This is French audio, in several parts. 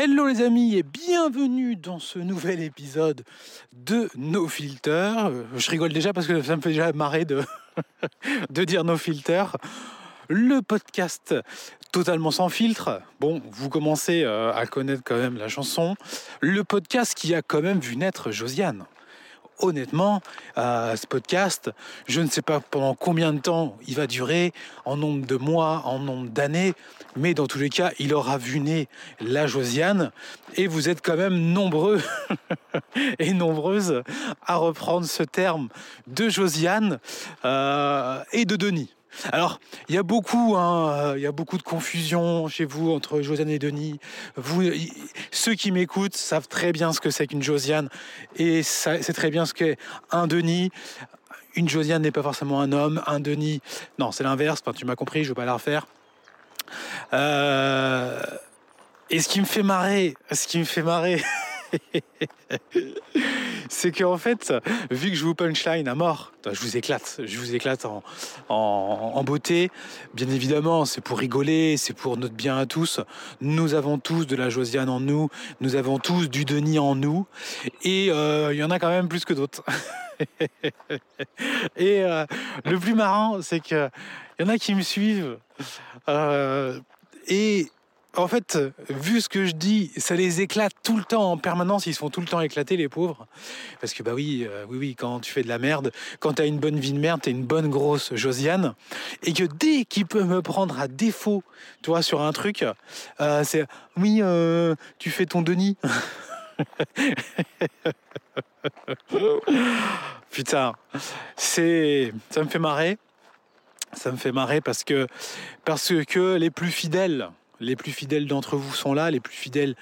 Hello les amis et bienvenue dans ce nouvel épisode de No Filter. Euh, Je rigole déjà parce que ça me fait déjà marrer de, de dire No Filter. Le podcast totalement sans filtre. Bon, vous commencez euh, à connaître quand même la chanson. Le podcast qui a quand même vu naître Josiane honnêtement, ce podcast, je ne sais pas pendant combien de temps il va durer, en nombre de mois, en nombre d'années, mais dans tous les cas, il aura vu naître la Josiane, et vous êtes quand même nombreux et nombreuses à reprendre ce terme de Josiane euh, et de Denis. Alors, il y a beaucoup, hein, euh, y a beaucoup de confusion chez vous entre Josiane et Denis. Ceux qui m'écoutent savent très bien ce que c'est qu'une Josiane et c'est très bien ce qu'est un Denis. Une Josiane n'est pas forcément un homme, un Denis, non, c'est l'inverse. Tu m'as compris, je ne vais pas la refaire. Euh, Et ce qui me fait marrer, ce qui me fait marrer, c'est qu'en fait, vu que je vous punchline à mort, je vous éclate, je vous éclate en, beauté. Bien évidemment, c'est pour rigoler, c'est pour notre bien à tous. Nous avons tous de la Josiane en nous, nous avons tous du Denis en nous, et euh, il y en a quand même plus que d'autres. et euh, le plus marrant, c'est que il y en a qui me suivent, euh, et en fait, vu ce que je dis, ça les éclate tout le temps en permanence. Ils se font tout le temps éclater, les pauvres. Parce que, bah oui, euh, oui, oui, quand tu fais de la merde, quand tu as une bonne vie de merde, tu une bonne grosse Josiane. Et que dès qu'il peut me prendre à défaut, tu vois, sur un truc, euh, c'est oui, euh, tu fais ton Denis. Putain, c'est, ça me fait marrer. Ça me fait marrer parce que, parce que les plus fidèles, les plus fidèles d'entre vous sont là, les plus fidèles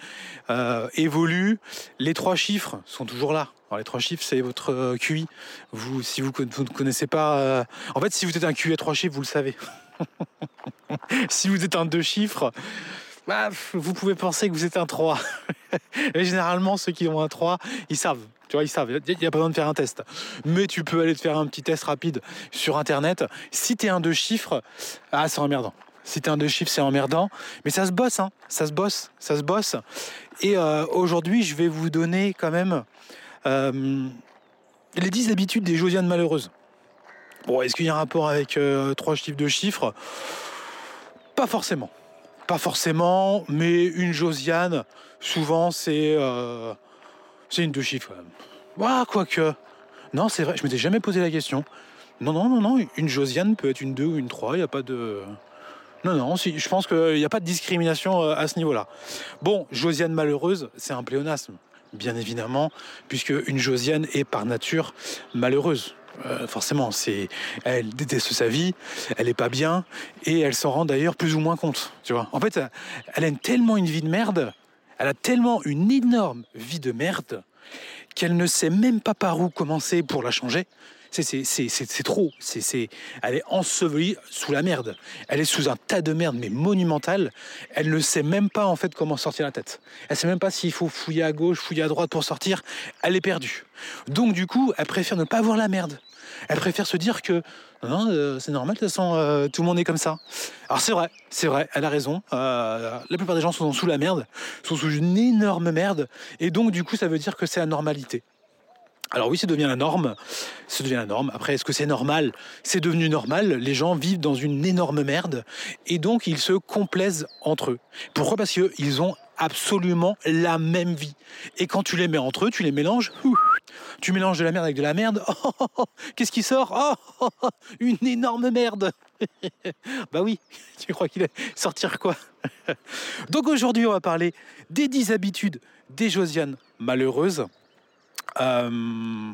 euh, évoluent. Les trois chiffres sont toujours là. Alors, les trois chiffres, c'est votre euh, QI. Vous, si vous, vous ne connaissez pas, euh, en fait, si vous êtes un QI à trois chiffres, vous le savez. si vous êtes un deux chiffres, bah, vous pouvez penser que vous êtes un 3. Et généralement, ceux qui ont un 3, ils savent. Tu vois, ils savent. Il n'y a pas besoin de faire un test. Mais tu peux aller te faire un petit test rapide sur Internet. Si tu es un deux chiffres, ah, c'est emmerdant. Si tu es un deux chiffres, c'est emmerdant. Mais ça se bosse, hein. Ça se bosse. Ça se bosse. Et euh, aujourd'hui, je vais vous donner quand même euh, les 10 habitudes des Josianes malheureuses. Bon, est-ce qu'il y a un rapport avec euh, trois chiffres de chiffres? Pas forcément. Pas forcément, mais une Josiane, souvent, c'est c'est une deux chiffres. quand même. Ouah, quoique. Non, c'est vrai, je m'étais jamais posé la question. Non, non, non, non, une Josiane peut être une 2 ou une 3, il n'y a pas de... Non, non, si, je pense qu'il n'y a pas de discrimination euh, à ce niveau-là. Bon, Josiane malheureuse, c'est un pléonasme, bien évidemment, puisque une Josiane est par nature malheureuse. Euh, forcément, c'est, elle déteste sa vie, elle est pas bien, et elle s'en rend d'ailleurs plus ou moins compte. Tu vois. En fait, elle a tellement une vie de merde, elle a tellement une énorme vie de merde qu'elle ne sait même pas par où commencer pour la changer. C'est, trop. Elle est ensevelie sous la merde. Elle est sous un tas de merde, mais monumental. Elle ne sait même pas en fait comment sortir la tête. Elle sait même pas s'il faut fouiller à gauche, fouiller à droite pour sortir. Elle est perdue. Donc du coup, elle préfère ne pas voir la merde. Elle préfère se dire que euh, c'est normal, de toute façon, euh, tout le monde est comme ça. Alors c'est vrai, c'est vrai, elle a raison. Euh, la plupart des gens sont sous la merde, sont sous une énorme merde, et donc du coup, ça veut dire que c'est la normalité. Alors oui, ça devient la norme. La norme. Après, est-ce que c'est normal? C'est devenu normal. Les gens vivent dans une énorme merde et donc ils se complaisent entre eux. Pourquoi? Parce qu'ils ont absolument la même vie. Et quand tu les mets entre eux, tu les mélanges. Tu mélanges de la merde avec de la merde. Oh, oh, oh, Qu'est-ce qui sort? Une énorme merde. bah oui, tu crois qu'il va sortir quoi? Donc aujourd'hui, on va parler des 10 habitudes des Josianes malheureuses. Euh,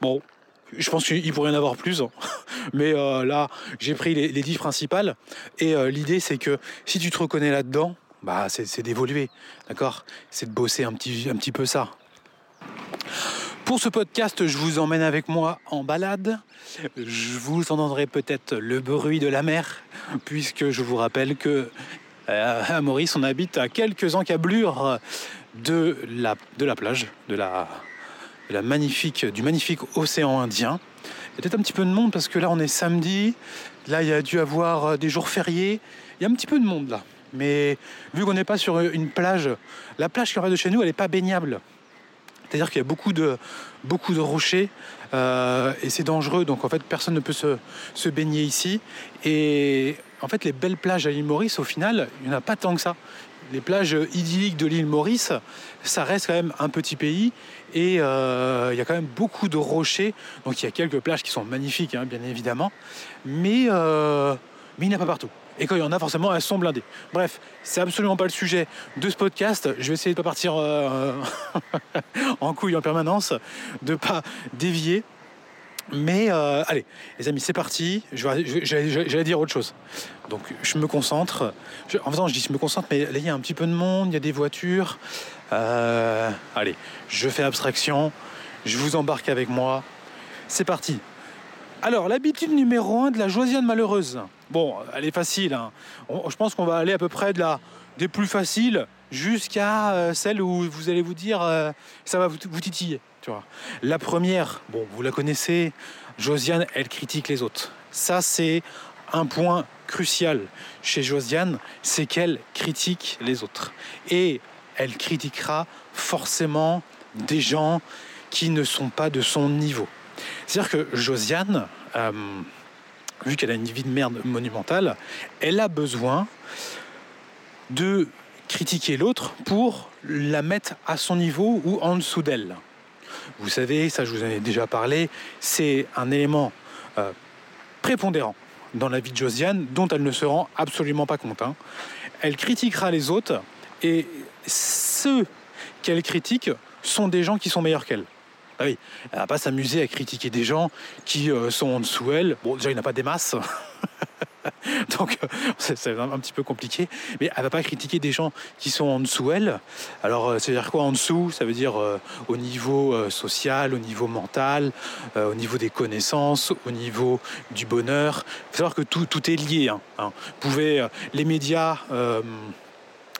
bon, je pense qu'il pourrait y en avoir plus, hein. mais euh, là, j'ai pris les, les 10 principales. Et euh, l'idée, c'est que si tu te reconnais là-dedans, bah, c'est d'évoluer, d'accord? C'est de bosser un petit, un petit peu ça. Pour ce podcast, je vous emmène avec moi en balade. Je vous entendrez peut-être le bruit de la mer, puisque je vous rappelle que à Maurice, on habite à quelques encablures de la, plage, du magnifique océan Indien. Il y a peut-être un petit peu de monde parce que là on est samedi, là il y a dû avoir des jours fériés, il y a un petit peu de monde là. Mais vu qu'on n'est pas sur une plage, la plage qui est en de chez nous, elle n'est pas baignable. C'est-à-dire qu'il y a beaucoup de, beaucoup de rochers euh, et c'est dangereux. Donc en fait, personne ne peut se, se, baigner ici. Et en fait, les belles plages à l'île Maurice, au final, il n'y en a pas tant que ça. Les plages idylliques de l'île Maurice, ça reste quand même un petit pays et euh, il y a quand même beaucoup de rochers. Donc il y a quelques plages qui sont magnifiques, hein, bien évidemment, mais, euh, mais il n'y en a pas partout. Et quand il y en a, forcément, elles sont blindées. Bref, c'est absolument pas le sujet de ce podcast. Je vais essayer de pas partir euh, en couille en permanence, de pas dévier. Mais euh, allez, les amis, c'est parti. J'allais dire autre chose. Donc je me concentre. en faisant, je dis je me concentre, mais là il y a un petit peu de monde, il y a des voitures. Euh, allez, je fais abstraction. Je vous embarque avec moi. C'est parti. Alors, l'habitude numéro un de la Josiane malheureuse. Bon, elle est facile. Hein. je pense qu'on va aller à peu près de la, des plus faciles jusqu'à euh, celle où vous allez vous dire euh, ça va vous, titiller. Tu vois. La première, bon, vous la connaissez, Josiane, elle critique les autres. Ça, c'est un point crucial chez Josiane, c'est qu'elle critique les autres. Et elle critiquera forcément des gens qui ne sont pas de son niveau. C'est-à-dire que Josiane, euh, vu qu'elle a une vie de merde monumentale, elle a besoin de critiquer l'autre pour la mettre à son niveau ou en dessous d'elle. Vous savez, ça je vous en ai déjà parlé, c'est un élément euh, prépondérant dans la vie de Josiane dont elle ne se rend absolument pas compte. Hein. Elle critiquera les autres et ceux qu'elle critique sont des gens qui sont meilleurs qu'elle. Ah oui, elle va pas s'amuser à critiquer des gens qui euh, sont en dessous elle. Bon, déjà, il n'y a pas des masses. Donc euh, c'est un, petit peu compliqué. Mais elle va pas critiquer des gens qui sont en dessous elle. Alors euh, ça veut dire quoi en dessous Ça veut dire au niveau social, au niveau mental, au niveau des connaissances, au niveau du bonheur. Il faut savoir que tout, tout est lié. Hein, hein. Vous pouvez, les médias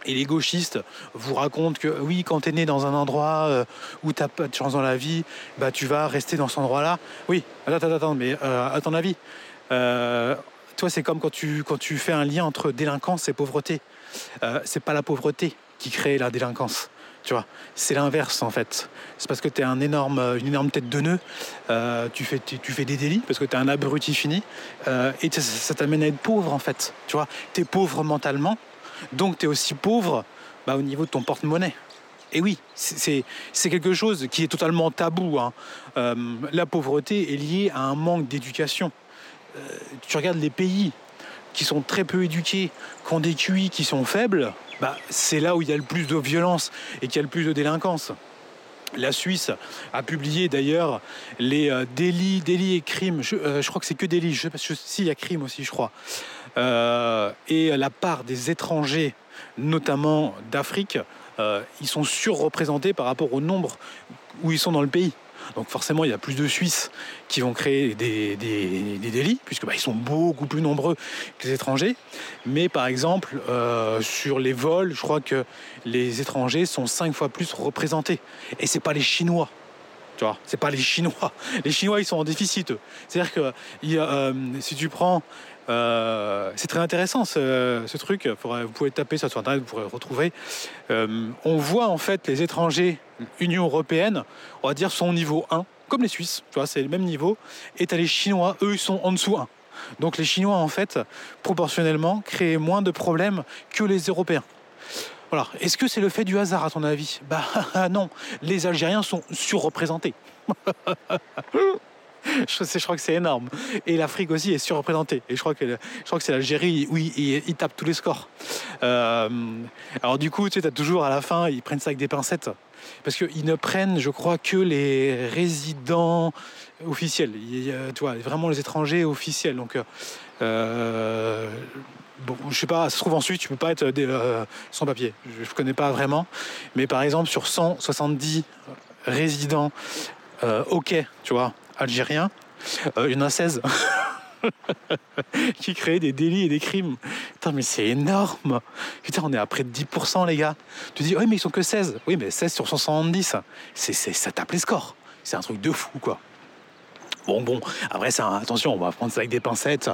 et les gauchistes vous racontent que oui, quand tu es né dans un endroit euh, où tu pas de chance dans la vie, bah, tu vas rester dans cet endroit-là. Oui, attends, attends, mais euh, à ton avis, euh, toi, c'est comme quand tu, quand tu fais un lien entre délinquance et pauvreté. c'est pas la pauvreté qui crée la délinquance. Tu vois, c'est l'inverse en fait. C'est parce que tu es un énorme, une énorme tête de nœud, tu, fais, tu, fais des délits parce que tu es un abruti fini, et ça, ça t'amène à être pauvre en fait. Tu vois, tu es pauvre mentalement, donc tu es aussi pauvre bah, au niveau de ton porte-monnaie. Et oui, c'est quelque chose qui est totalement tabou. Hein. Euh, la pauvreté est liée à un manque d'éducation. Euh, tu regardes les pays qui sont très peu éduqués, qui ont des QI qui sont faibles, bah, c'est là où il y a le plus de violence et qu'il y a le plus de délinquance. La Suisse a publié d'ailleurs les euh, délits, délits et crimes. Je, crois que c'est que délits. Je pas si il y a crime aussi, je crois. Euh, et la part des étrangers, notamment d'Afrique, euh, ils sont surreprésentés par rapport au nombre où ils sont dans le pays. Donc forcément, il y a plus de Suisses qui vont créer des, délits, puisque bah, ils sont beaucoup plus nombreux que les étrangers. Mais par exemple, euh, sur les vols, je crois que les étrangers sont cinq fois plus représentés. Et c'est pas les Chinois. Tu vois, c'est pas les Chinois. Les Chinois, ils sont en déficit. C'est-à-dire que si tu prends euh, c'est très intéressant ce, truc. vous pouvez taper ça sur Internet, vous pourrez retrouver. Euh, on voit en fait les étrangers, Union européenne, on va dire, sont au niveau 1, comme les Suisses, tu vois, c'est le même niveau. Et tu les Chinois, eux, ils sont en dessous 1. Donc les Chinois, en fait, proportionnellement, créent moins de problèmes que les Européens. Voilà. Est-ce que c'est le fait du hasard, à ton avis? Bah non, les Algériens sont surreprésentés. je, crois que c'est énorme. Et l'Afrique aussi est surreprésentée. Et je crois que, je crois que c'est l'Algérie où ils, tapent tous les scores. Euh, alors du coup, tu sais, as toujours à la fin, ils prennent ça avec des pincettes. Parce qu'ils ne prennent, je crois, que les résidents officiels. tu vois, vraiment les étrangers officiels. Donc, euh, bon, je sais pas, ça se trouve ensuite, tu peux pas être euh, sans papier. Je, ne connais pas vraiment. Mais par exemple, sur 170 résidents OK, tu vois, algérien, euh, il y en a 16 qui créent des délits et des crimes. Putain, mais c'est énorme. Putain, on est à près de 10%, les gars. Tu dis, oui, mais ils sont que 16. Oui, mais 16 sur 170, c'est, ça tape les scores. C'est un truc de fou, quoi. Bon, bon, après, ça, attention, on va prendre ça avec des pincettes.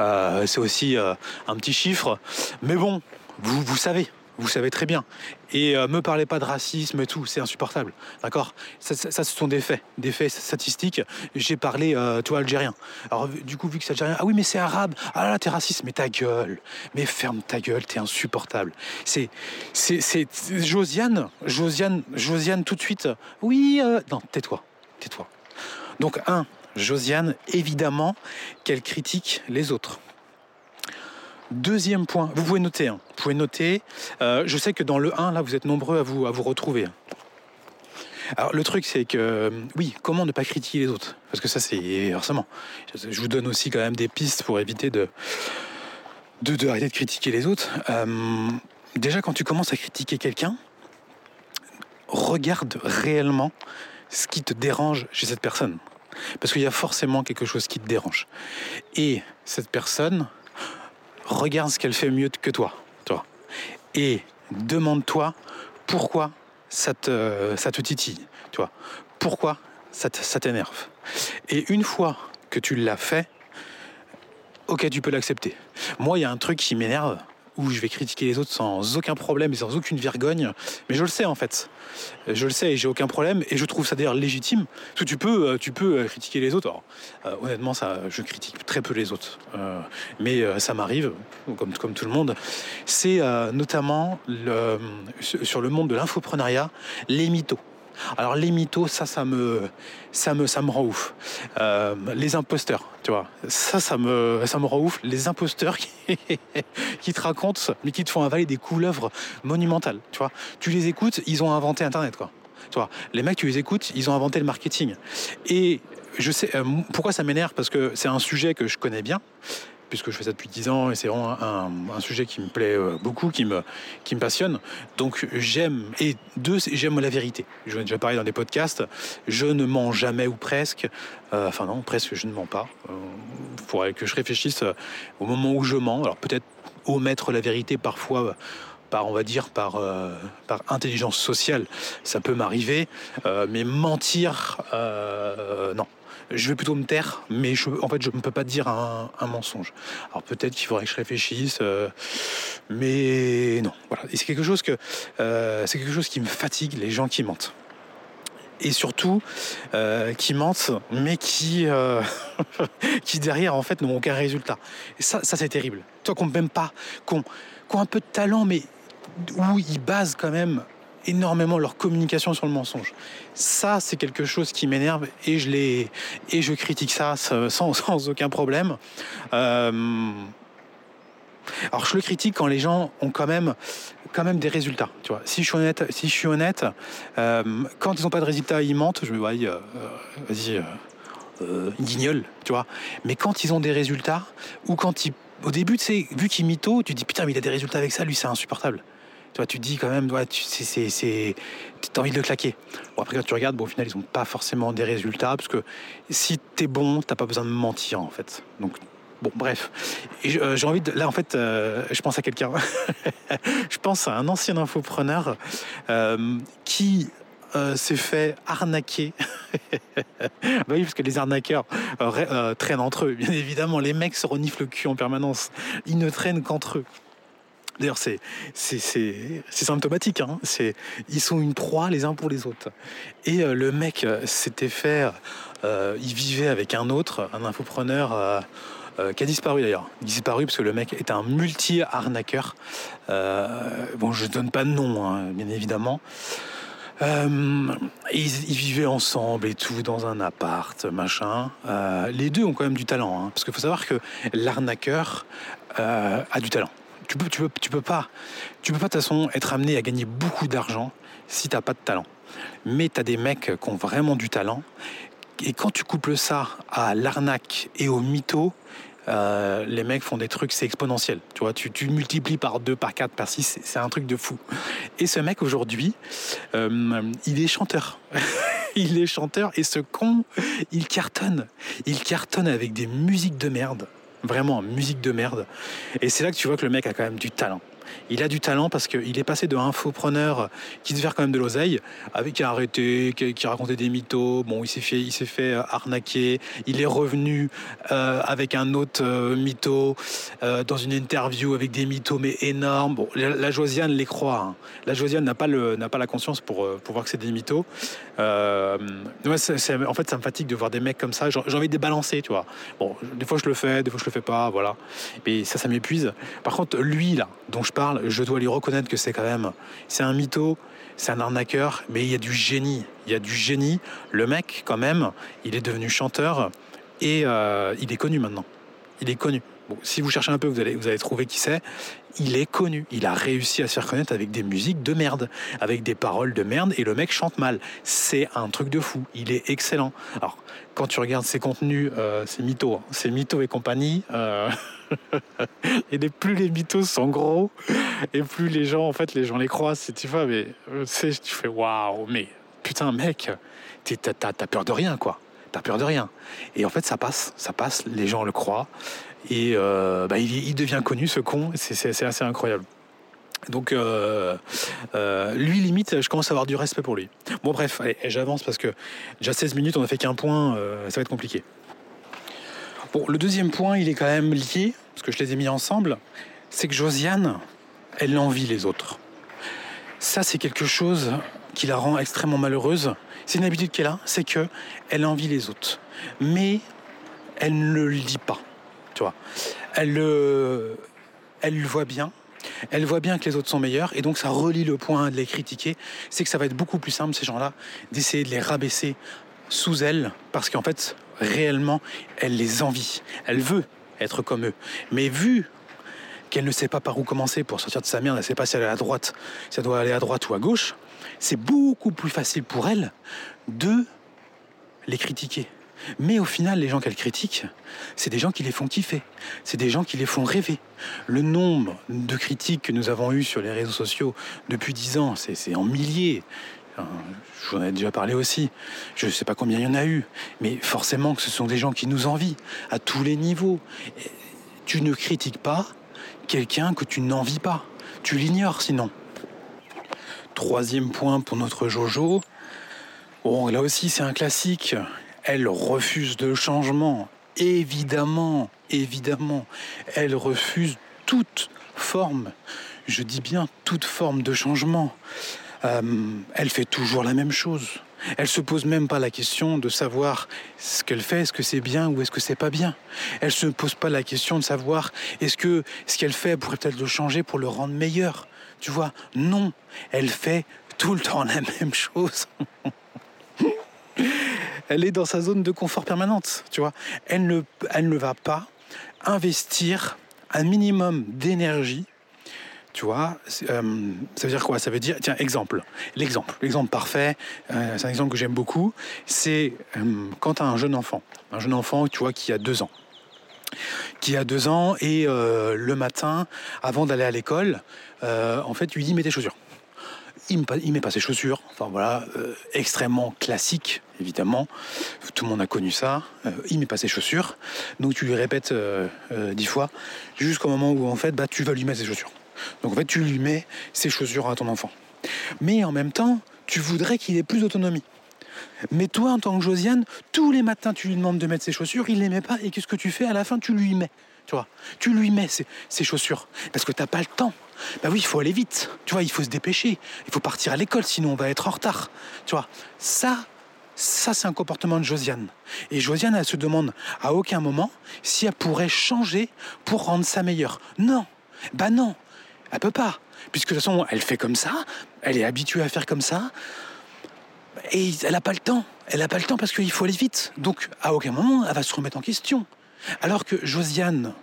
Euh, c'est aussi euh, un petit chiffre. Mais bon, vous, vous savez, vous savez très bien. Et euh, me parlez pas de racisme et tout, c'est insupportable. D'accord? Ça, ce sont des faits, des faits statistiques. J'ai parlé, euh, toi, algérien. Alors, du coup, vu que c'est algérien, ah oui, mais c'est arabe. Ah là, t'es raciste, mais ta gueule. Mais ferme ta gueule, t'es insupportable. C'est Josiane, Josiane, Josiane, tout de suite. Oui, euh, non, tais-toi, tais-toi. Donc, un, Josiane, évidemment, qu'elle critique les autres. Deuxième point, vous pouvez noter, hein. euh, je sais que dans le 1, là, vous êtes nombreux à vous, retrouver. Alors le truc c'est que oui, comment ne pas critiquer les autres? Parce que ça c'est forcément. Je vous donne aussi quand même des pistes pour éviter de de, de arrêter de critiquer les autres. Euh, déjà quand tu commences à critiquer quelqu'un, regarde réellement ce qui te dérange chez cette personne. Parce qu'il y a forcément quelque chose qui te dérange. Et cette personne, regarde ce qu'elle fait mieux que toi, toi. Et demande-toi pourquoi ça te, ça te titille. Pourquoi ça t'énerve. Et une fois que tu l'as fait, ok, tu peux l'accepter. Moi, il y a un truc qui m'énerve, où je vais critiquer les autres sans aucun problème et sans aucune vergogne. Mais je le sais en fait. Je le sais et j'ai aucun problème et je trouve ça d'ailleurs légitime. Tu peux, euh, tu peux euh, critiquer les autres. Euh, honnêtement, ça, je critique très peu les autres. Mais ça m'arrive, comme, tout le monde. C'est notamment sur le monde de l'infopreneuriat, les mythos. Alors les mythos, ça, ça me, ça me, ça me rend ouf. Euh, les imposteurs, tu vois, ça, ça me, ça me rend ouf. Les imposteurs qui, qui te racontent, mais qui te font avaler des couleuvres monumentales, tu vois. Tu les écoutes, ils ont inventé Internet, quoi. Tu les mecs, tu les écoutes, ils ont inventé le marketing. Et je sais euh, pourquoi ça m'énerve? Parce que c'est un sujet que je connais bien puisque je fais ça depuis 10 ans et c'est vraiment un, sujet qui me plaît euh, beaucoup, qui me, qui me passionne. Donc j'aime, et deux, j'aime la vérité. Je ai déjà parlé dans des podcasts, je ne mens jamais ou presque, euh, enfin non, presque je ne mens pas. Il euh, faudrait que je réfléchisse au moment où je mens, alors peut-être omettre la vérité parfois par on va dire par intelligence sociale ça peut m'arriver mais mentir non je vais plutôt me taire, mais je, en fait, je ne peux pas dire un, mensonge. Alors peut-être qu'il faudrait que je réfléchisse, euh, mais non. Voilà. Et c'est quelque chose que euh, c'est quelque chose qui me fatigue, les gens qui mentent. Et surtout, euh, qui mentent, mais qui, qui derrière, en fait, n'ont aucun résultat. Et ça, ça c'est terrible. Toi, qu'on même pas, qu'on qu ont un peu de talent, mais où ils basent quand même énormément leur communication sur le mensonge. Ça, c'est quelque chose qui m'énerve et je les et je critique ça sans, aucun problème. Euh... Alors je le critique quand les gens ont quand même quand même des résultats. Tu vois, si je suis honnête, si je suis honnête, euh, quand ils n'ont pas de résultats, ils mentent. Je me dis, euh, vas-y, guignol, tu vois. Mais quand ils ont des résultats ou quand ils, au début, tu sais, vu mytho, tu dis putain, mais il a des résultats avec ça, lui, c'est insupportable. Tu vois, tu dis quand même, tu as envie de le claquer. Après, quand tu regardes, bon, au final, ils n'ont pas forcément des résultats, parce que si tu es bon, tu pas besoin de mentir, en fait. Donc, bon, bref. Euh, j'ai envie de. Là, en fait, euh, je pense à quelqu'un. je pense à un ancien infopreneur euh, qui s'est fait arnaquer. bah oui, parce que les arnaqueurs traînent entre eux. Bien évidemment, les mecs se reniflent le cul en permanence. Ils ne traînent qu'entre eux. D'ailleurs, c'est symptomatique. Hein ils sont une proie les uns pour les autres. Et euh, le mec euh, s'était fait. Euh, il vivait avec un autre, un infopreneur. Qui a disparu d'ailleurs. Disparu parce que le mec est un multi-arnaqueur. bon, je ne donne pas de nom, hein, bien évidemment. Ils, vivaient ensemble et tout dans un appart, machin. Les deux ont quand même du talent, hein, parce qu'il faut savoir que l'arnaqueur a du talent. Tu peux, tu peux, tu peux pas, tu peux pas de toute façon être amené à gagner beaucoup d'argent si t'as pas de talent. Mais tu as des mecs qui ont vraiment du talent. Et quand tu couples ça à l'arnaque et au mytho, euh, les mecs font des trucs, c'est exponentiel. Tu vois, tu, multiplies par 2, par 4, par 6, c'est un truc de fou. Et ce mec aujourd'hui, euh, il est chanteur. il est chanteur et ce con, il cartonne. Il cartonne avec des musiques de merde. Vraiment, musique de merde. Et c'est là que tu vois que le mec a quand même du talent. Il a du talent parce qu'il est passé de infopreneur qui devait faire quand même de l'oseille, avec qui a arrêté, qui, racontait des mythos. Bon, il s'est fait, il s'est fait euh, arnaquer. Il est revenu euh, avec un autre euh, mytho dans une interview avec des mythos mais énormes. Bon, la, Josiane les croit. Hein. La Josiane n'a pas le, n'a pas la conscience pour, pour voir que c'est des mythos. en fait, ça me fatigue de voir des mecs comme ça. J'ai envie de les balancer, tu vois. Bon, des fois je le fais, des fois je le fais pas, voilà. Mais ça, ça m'épuise. Par contre, lui là, dont je je dois lui reconnaître que c'est quand même, c'est un mytho, c'est un arnaqueur, mais il y a du génie. Il y a du génie. Le mec, quand même, il est devenu chanteur et euh, il est connu maintenant. Il est connu. Si vous cherchez un peu, vous allez, vous allez trouver qui c'est. Il est connu. Il a réussi à se faire connaître avec des musiques de merde, avec des paroles de merde, et le mec chante mal. C'est un truc de fou. Il est excellent. Alors, quand tu regardes ses contenus, euh, c'est mytho, hein. c'est mytho et compagnie. Euh, et plus les mythos sont gros, et plus les gens, en fait, les gens les croisent. Tu vois, mais euh, tu fais waouh, mais putain, mec, t'as peur de rien, quoi. T'as peur de rien. Et en fait, ça passe, ça passe. Les gens le croient, et bah, il, devient connu, ce con. C'est assez incroyable. Donc, euh, euh, lui, limite, je commence à avoir du respect pour lui. Bon, bref, j'avance parce que déjà 16 minutes, on a fait qu'un point, euh, ça va être compliqué. Bon, le deuxième point, il est quand même lié, parce que je les ai mis ensemble, c'est que Josiane, elle envie les autres. Ça, c'est quelque chose qui la rend extrêmement malheureuse. C'est une habitude qu'elle a, c'est que elle envie les autres. Mais elle ne le dit pas, tu vois. Elle le, elle le voit bien, elle voit bien que les autres sont meilleurs et donc ça relie le point de les critiquer. C'est que ça va être beaucoup plus simple, ces gens-là, d'essayer de les rabaisser sous elle parce qu'en fait, réellement, elle les envie. Elle veut être comme eux. Mais vu qu'elle ne sait pas par où commencer pour sortir de sa merde, elle ne sait pas si elle est à droite, si elle doit aller à droite ou à gauche, c'est beaucoup plus facile pour elle de les critiquer. Mais au final, les gens qu'elle critique, c'est des gens qui les font kiffer. C'est des gens qui les font rêver. Le nombre de critiques que nous avons eues sur les réseaux sociaux depuis dix ans, c'est en milliers. Je vous en ai déjà parlé aussi. Je ne sais pas combien il y en a eu. Mais forcément que ce sont des gens qui nous envient à tous les niveaux. Tu ne critiques pas quelqu'un que tu n'envies pas. Tu l'ignores sinon. Troisième point pour notre Jojo. Bon, là aussi, c'est un classique elle refuse de changement. Évidemment, évidemment, elle refuse toute forme, je dis bien toute forme de changement. Euh, elle fait toujours la même chose. Elle se pose même pas la question de savoir ce qu'elle fait, est-ce que c'est bien ou est-ce que c'est pas bien. Elle se pose pas la question de savoir est-ce que ce qu'elle fait pourrait peut-être le changer pour le rendre meilleur. Tu vois, non, elle fait tout le temps la même chose. elle est dans sa zone de confort permanente, tu vois. Elle ne, elle ne va pas investir un minimum d'énergie tu vois, euh, ça veut dire quoi? Ça veut dire, tiens, exemple, l'exemple, l'exemple parfait, euh, c'est un exemple que j'aime beaucoup, c'est euh, quand tu as un jeune enfant, un jeune enfant, tu vois, qui a deux ans, qui a deux ans, et le matin, avant d'aller à l'école, en fait, tu lui dis, mets tes chaussures il ne met pas ses chaussures. Enfin voilà, extrêmement classique, évidemment. Tout le monde a connu ça. Euh, il met pas ses chaussures. Donc tu lui répètes dix fois, jusqu'au moment où en fait, bah, tu vas lui mettre ses chaussures. Donc en fait, tu lui mets ses chaussures à ton enfant. Mais en même temps, tu voudrais qu'il ait plus d'autonomie. Mais toi, en tant que Josiane, tous les matins, tu lui demandes de mettre ses chaussures, il les met pas, et qu'est-ce que tu fais À la fin, tu lui mets. Tu vois, tu lui mets ses, chaussures. Parce que tu n'as pas le temps. Bah oui, il faut aller vite. Tu vois, il faut se dépêcher. Il faut partir à l'école, sinon on va être en retard. Tu vois, ça, ça c'est un comportement de Josiane. Et Josiane, elle se demande à aucun moment si elle pourrait changer pour rendre ça meilleur. Non, bah non, elle peut pas. Puisque de toute façon, elle fait comme ça, elle est habituée à faire comme ça, et elle n'a pas le temps. Elle n'a pas le temps parce qu'il faut aller vite. Donc, à aucun moment, elle va se remettre en question. Alors que Josiane,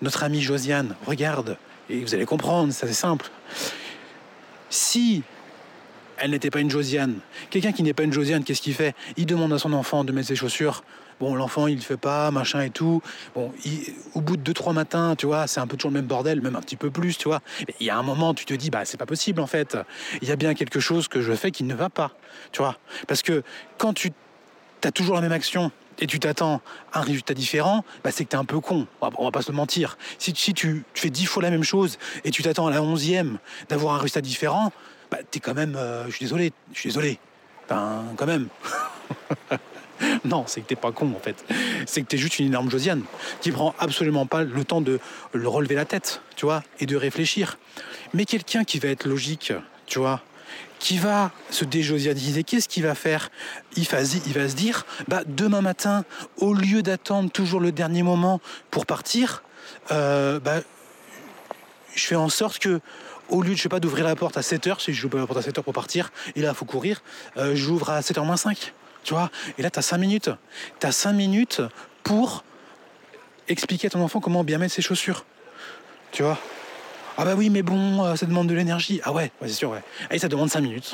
notre amie Josiane, regarde, et vous allez comprendre, ça c'est simple. Si elle n'était pas une Josiane, quelqu'un qui n'est pas une Josiane, qu'est-ce qu'il fait? Il demande à son enfant de mettre ses chaussures. Bon, l'enfant, il ne fait pas, machin et tout. Bon, au bout de deux, trois matins, tu vois, c'est un peu toujours le même bordel, même un petit peu plus, tu vois. Il y a un moment, tu te dis, bah, c'est pas possible, en fait. Il y a bien quelque chose que je fais qui ne va pas, tu vois. Parce que quand tu tu as toujours la même action et tu t'attends à un résultat différent, bah c'est que tu es un peu con. On va, pas se mentir. Si, si tu, fais dix fois la même chose et tu t'attends à la onzième d'avoir un résultat différent, bah es quand même. Euh, je suis désolé, je suis désolé. Ben, quand même. non, c'est que t'es pas con en fait. C'est que tu es juste une énorme Josiane qui prend absolument pas le temps de le relever la tête, tu vois, et de réfléchir. Mais quelqu'un qui va être logique, tu vois, qui va se déjosianiser, qu'est-ce qu'il va faire? Il va, se dire, bah, demain matin, au lieu d'attendre toujours le dernier moment pour partir, euh, bah, je fais en sorte que, au lieu de, je sais pas, d'ouvrir la porte à 7h, si je joue la porte à 7h pour partir, et là, il faut courir, euh, j'ouvre à 7h moins 5. Tu vois Et là, tu as 5 minutes. Tu as 5 minutes pour expliquer à ton enfant comment bien mettre ses chaussures. Tu vois ah bah oui, mais bon, euh, ça demande de l'énergie. Ah ouais, c'est sûr, ouais. Et ça demande 5 minutes.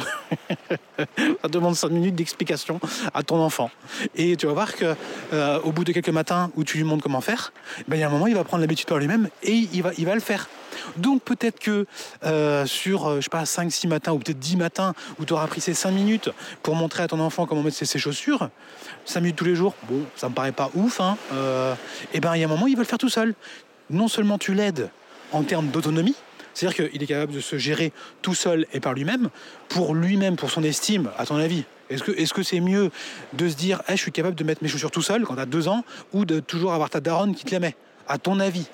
ça demande 5 minutes d'explication à ton enfant. Et tu vas voir que euh, au bout de quelques matins où tu lui montres comment faire, ben, il y a un moment, il va prendre l'habitude par lui-même et il va, il va le faire. Donc peut-être que euh, sur, je sais pas, 5-6 matins ou peut-être 10 matins où tu auras pris ces 5 minutes pour montrer à ton enfant comment mettre ses, chaussures, 5 minutes tous les jours, bon, ça me paraît pas ouf, hein, et ben il y a un moment, il va le faire tout seul. Non seulement tu l'aides en termes d'autonomie. C'est-à-dire qu'il est capable de se gérer tout seul et par lui-même, pour lui-même, pour son estime, à ton avis. Est-ce que c'est -ce mieux de se dire je suis capable de mettre mes chaussures tout seul quand tu as deux ans, ou de toujours avoir ta daronne qui te les met à ton avis,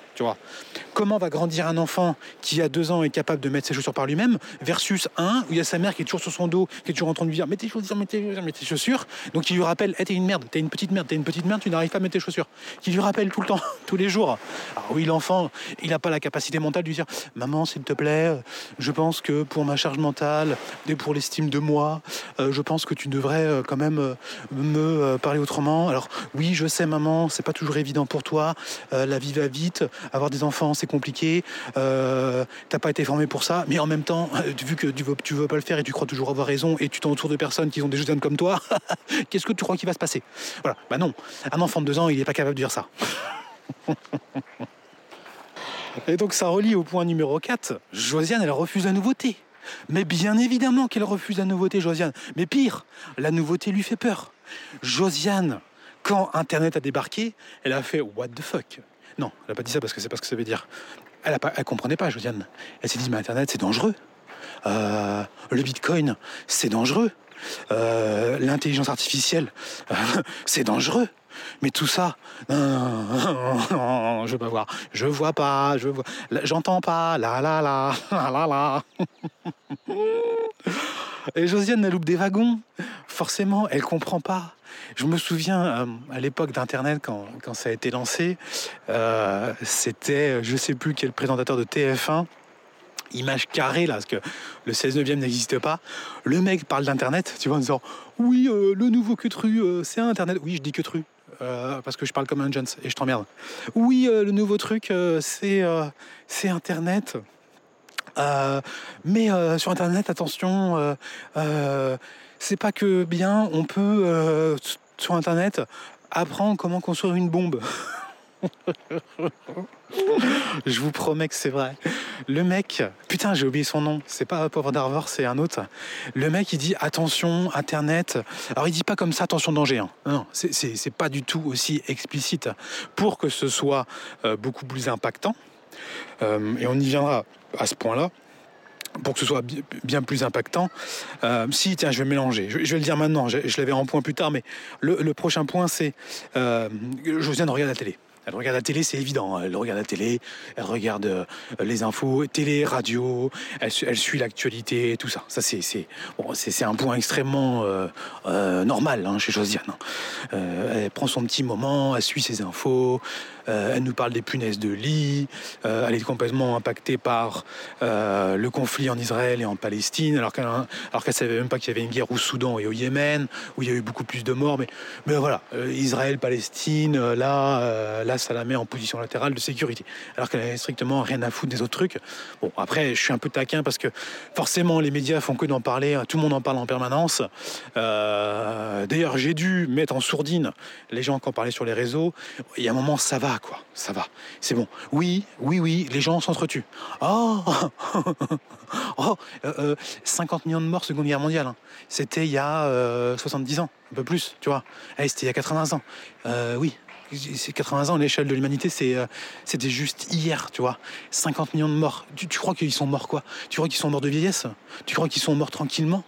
Comment va grandir un enfant qui a deux ans est capable de mettre ses chaussures par lui-même versus un où il y a sa mère qui est toujours sur son dos, qui est toujours en train de lui dire mets tes chaussures, mets tes chaussures, mets tes chaussures. Donc il lui rappelle, hey, t'es une merde, t'es une petite merde, t'es une petite merde, tu n'arrives pas à mettre tes chaussures. Qui lui rappelle tout le temps, tous les jours. Alors oui, l'enfant, il n'a pas la capacité mentale de lui dire maman, s'il te plaît, je pense que pour ma charge mentale et pour l'estime de moi, euh, je pense que tu devrais euh, quand même euh, me parler autrement. Alors oui, je sais maman, c'est pas toujours évident pour toi, la vie va vite, avoir des enfants c'est compliqué, euh, t'as pas été formé pour ça, mais en même temps, vu que tu veux, veux pas le faire et tu crois toujours avoir raison et tu t'entoures de personnes qui ont des jeunes comme toi, qu'est-ce que tu crois qu'il va se passer? Voilà, bah non, un enfant de deux ans, il n'est pas capable de dire ça. et donc ça relie au point numéro 4. Josiane, elle refuse la nouveauté. Mais bien évidemment qu'elle refuse la nouveauté, Josiane. Mais pire, la nouveauté lui fait peur. Josiane, quand Internet a débarqué, elle a fait What the fuck? Non, elle n'a pas dit ça parce que c'est pas ce que ça veut dire. Elle ne comprenait pas, Josiane. Elle s'est dit, mais Internet, c'est dangereux. Euh, le Bitcoin, c'est dangereux. Euh, l'intelligence artificielle, c'est dangereux. Mais tout ça, je veux pas voir. Je vois pas, je vois, j'entends pas, la la la, la la. Et Josiane, elle loupe des wagons. Forcément, elle comprend pas. Je me souviens euh, à l'époque d'Internet, quand, ça a été lancé, euh, c'était je sais plus quel présentateur de TF1 image carrée là, parce que le 16 e n'existe pas. Le mec parle d'internet, tu vois, en disant oui, euh, le nouveau Quetru, c'est internet. Oui, je dis Quetru. parce que je parle comme un Jones et je t'emmerde. Oui, le nouveau truc, c'est c'est Internet. mais sur Internet, attention, c'est pas que bien, on peut, euh, sur Internet, apprendre comment construire une bombe. Je vous promets que c'est vrai. Le mec, putain, j'ai oublié son nom. C'est pas Pauvre d'Arvor, c'est un autre. Le mec, il dit attention, Internet. Alors, il dit pas comme ça, attention, danger. Hein. Non, c'est pas du tout aussi explicite pour que ce soit euh, beaucoup plus impactant. Euh, et on y viendra à ce point-là pour que ce soit bien plus impactant. Euh, si, tiens, je vais mélanger. Je, vais le dire maintenant. Je, l'avais en point plus tard, mais le, prochain point, c'est euh, Josiane regarde la télé. Elle regarde la télé, c'est évident. Elle regarde la télé, elle regarde euh, les infos, télé, radio, elle, suit l'actualité, tout ça. Ça, c'est bon, un point extrêmement euh, euh, normal hein, chez Josiane. Hein. elle prend son petit moment, elle suit ses infos, elle nous parle des punaises de lit, elle est complètement impactée par le conflit en Israël et en Palestine, alors qu'elle alors savait même pas qu'il y avait une guerre au Soudan et au Yémen, où il y a eu beaucoup plus de morts. Mais, mais voilà, Israël, Palestine, là là, ça la met en position latérale de sécurité. Alors qu'elle n'a strictement rien à foutre des autres trucs. Bon, après, je suis un peu taquin parce que forcément, les médias font que d'en parler. Tout le monde en parle en permanence. Euh, d'ailleurs, j'ai dû mettre en sourdine les gens qui en parlaient sur les réseaux. Il y a un moment, ça va, quoi. Ça va. C'est bon. Oui, oui, oui, les gens s'entretuent. Oh, oh 50 millions de morts Seconde Guerre mondiale. Hein. C'était il y a 70 ans, un peu plus, tu vois. Eh, c'était il y a 80 ans. Euh, oui, c'est 80 ans, l'échelle de l'humanité, c'est, euh, c'était juste hier, tu vois. 50 millions de morts. Tu, crois qu'ils sont morts quoi? Tu crois qu'ils sont morts de vieillesse? Tu crois qu'ils sont morts tranquillement?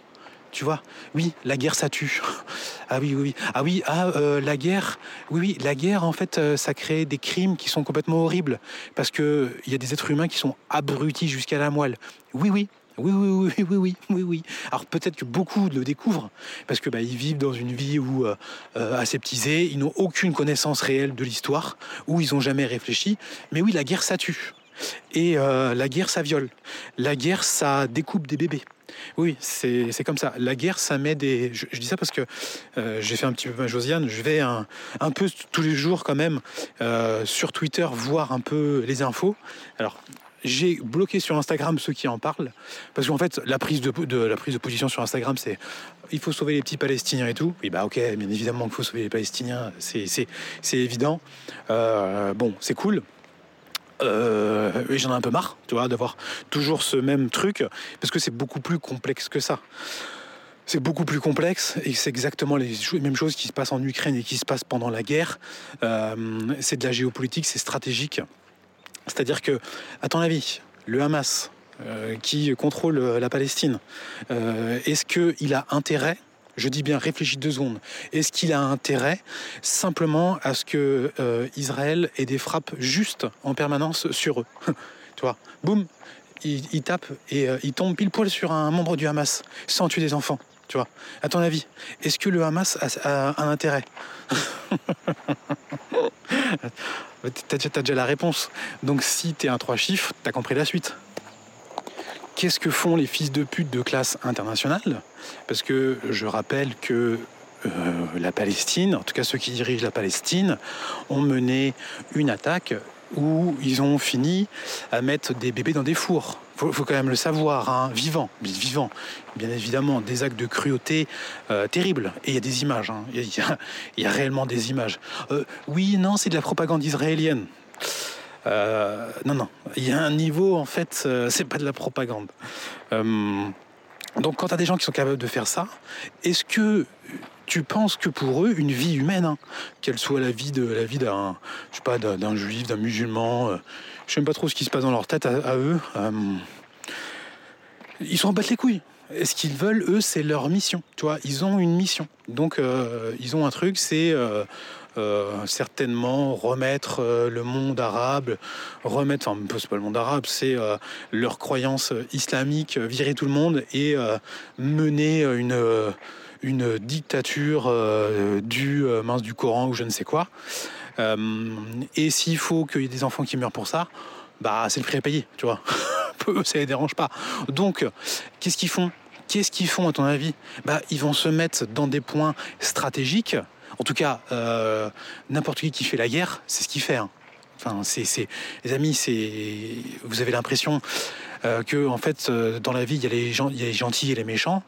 Tu vois, oui, la guerre ça tue. ah oui, oui, ah oui, ah euh, la guerre, oui, oui, la guerre en fait, ça crée des crimes qui sont complètement horribles parce que il y a des êtres humains qui sont abrutis jusqu'à la moelle. Oui, oui, oui, oui, oui, oui, oui, oui, oui. Alors peut-être que beaucoup le découvrent parce que bah, ils vivent dans une vie où euh, euh, aseptisée, ils n'ont aucune connaissance réelle de l'histoire, où ils n'ont jamais réfléchi. Mais oui, la guerre ça tue et euh, la guerre ça viole. La guerre ça découpe des bébés. Oui, c'est comme ça. La guerre, ça met des. Je, dis ça parce que j'ai fait un petit peu ma Josiane. Je vais un, un peu tous les jours quand même sur Twitter voir un peu les infos. Alors, j'ai bloqué sur Instagram ceux qui en parlent parce qu'en fait la prise de, la prise de position sur Instagram c'est il faut sauver les petits Palestiniens et tout oui bah ok bien évidemment qu'il faut sauver les Palestiniens c'est évident euh, bon c'est cool euh, j'en ai un peu marre tu vois d'avoir toujours ce même truc parce que c'est beaucoup plus complexe que ça c'est beaucoup plus complexe et c'est exactement les, mêmes choses qui se passent en Ukraine et qui se passent pendant la guerre. Euh, c'est de la géopolitique, c'est stratégique. C'est-à-dire que, à ton avis, le Hamas, euh, qui contrôle euh, la Palestine, euh, est-ce qu'il a intérêt je dis bien, réfléchis deux secondes. Est-ce qu'il a intérêt simplement à ce que Israël ait des frappes justes en permanence sur eux Tu vois, boum, il, tape et il tombe pile poil sur un membre du Hamas sans tuer des enfants. Tu vois, à ton avis, est-ce que le Hamas a un intérêt T'as déjà, la réponse. Donc si t'es un trois chiffres, t'as compris la suite. Qu'est-ce que font les fils de pute de classe internationale? Parce que je rappelle que euh, la Palestine, en tout cas ceux qui dirigent la Palestine, ont mené une attaque où ils ont fini à mettre des bébés dans des fours. Il faut, quand même le savoir, hein, vivant, vivant, bien évidemment, des actes de cruauté euh, terribles. Et il y a des images, hein. il, y a, réellement des images. Euh, oui, non, c'est de la propagande israélienne. Euh, non, non, il y a un niveau, en fait, c'est pas de la propagande. donc quand tu des gens qui sont capables de faire ça, est-ce que tu penses que pour eux, une vie humaine, hein, qu'elle soit la vie de la vie d'un, je sais pas, d'un juif, d'un musulman, euh, je sais pas trop ce qui se passe dans leur tête à, eux. Euh, ils sont battre les couilles. Ce qu'ils veulent, eux, c'est leur mission. Tu vois, ils ont une mission. Donc, euh, ils ont un truc, c'est certainement remettre le monde arabe, remettre, enfin, c'est pas le monde arabe, c'est leur croyance islamique, virer tout le monde et mener une une dictature euh, du euh, mince du Coran ou je ne sais quoi. Euh, et s'il faut qu'il y ait des enfants qui meurent pour ça, bah c'est le prix à payer, tu vois. ça les dérange pas. Donc, qu'est-ce qu'ils font? Qu'est-ce qu'ils font à ton avis? Bah, ils vont se mettre dans des points stratégiques. En tout cas, n'importe qui qui fait la guerre, c'est ce qu'il fait. Hein. Enfin, c'est, les amis, c'est, vous avez l'impression que en fait, dans la vie, il y a les gens, il y a les gentils et les méchants.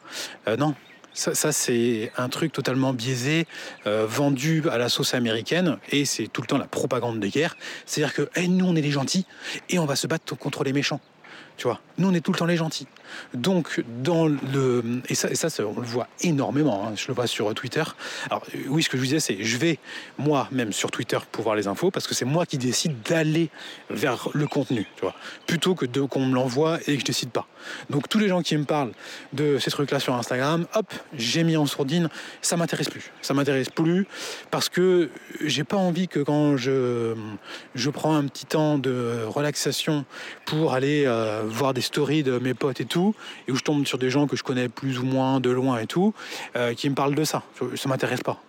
non, ça, c'est un truc totalement biaisé, euh, vendu à la sauce américaine, et c'est tout le temps la propagande de guerre. C'est-à-dire que nous, on est les gentils, et on va se battre contre les méchants. Tu vois, nous on est tout le temps les gentils. Donc dans le et ça, et ça on le voit énormément. Hein, je le vois sur Twitter. Alors oui, ce que je vous disais, c'est je vais moi même sur Twitter pour voir les infos parce que c'est moi qui décide d'aller vers le contenu. Tu vois, plutôt que de qu'on me l'envoie et que je décide pas. Donc tous les gens qui me parlent de ces trucs-là sur Instagram, hop, j'ai mis en sourdine. Ça m'intéresse plus. Ça m'intéresse plus parce que j'ai pas envie que quand je je prends un petit temps de relaxation pour aller euh, voir des stories de mes potes et tout, et où je tombe sur des gens que je connais plus ou moins de loin et tout, qui me parlent de ça. Ça m'intéresse pas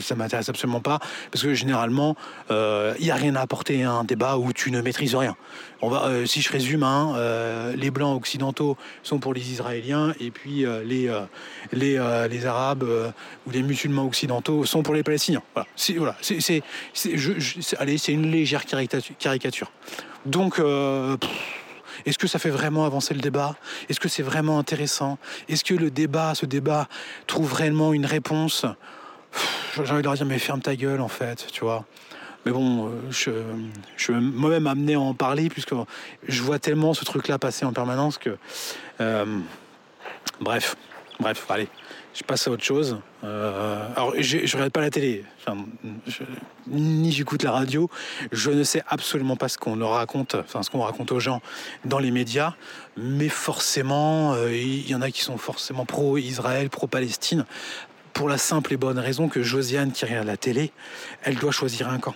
ça m'intéresse absolument pas, parce que généralement, il euh, n'y a rien à apporter à un débat où tu ne maîtrises rien. On va, euh, si je résume, hein, euh, les blancs occidentaux sont pour les Israéliens, et puis les, les, les, Arabes ou les musulmans occidentaux sont pour les Palestiniens. Voilà, c'est, allez, c'est une légère caricature. Donc, est-ce que ça fait vraiment avancer le débat? Est-ce que c'est vraiment intéressant? Est-ce que le débat, ce débat, trouve réellement une réponse? J'ai envie de leur dire, mais ferme ta gueule, en fait, tu vois. Mais bon, euh, je, je suis moi-même amené à en parler, puisque je vois tellement ce truc-là passer en permanence que. Euh, bref, bref, allez, je passe à autre chose. Euh, alors, je ne regarde pas la télé, ni j'écoute la radio. Je ne sais absolument pas ce qu'on raconte, enfin, ce qu'on raconte aux gens dans les médias. Mais forcément, il y en a qui sont forcément pro-Israël, pro-Palestine pour la simple et bonne raison que Josiane, qui regarde la télé, elle doit choisir un camp.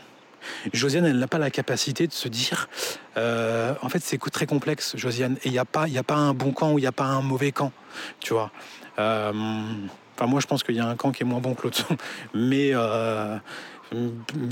Josiane, elle n'a pas la capacité de se dire, euh, en fait, c'est très complexe, Josiane, et il n'y a, a pas un bon camp ou il n'y a pas un mauvais camp, tu vois. Euh, enfin, moi, je pense qu'il y a un camp qui est moins bon que l'autre, mais euh,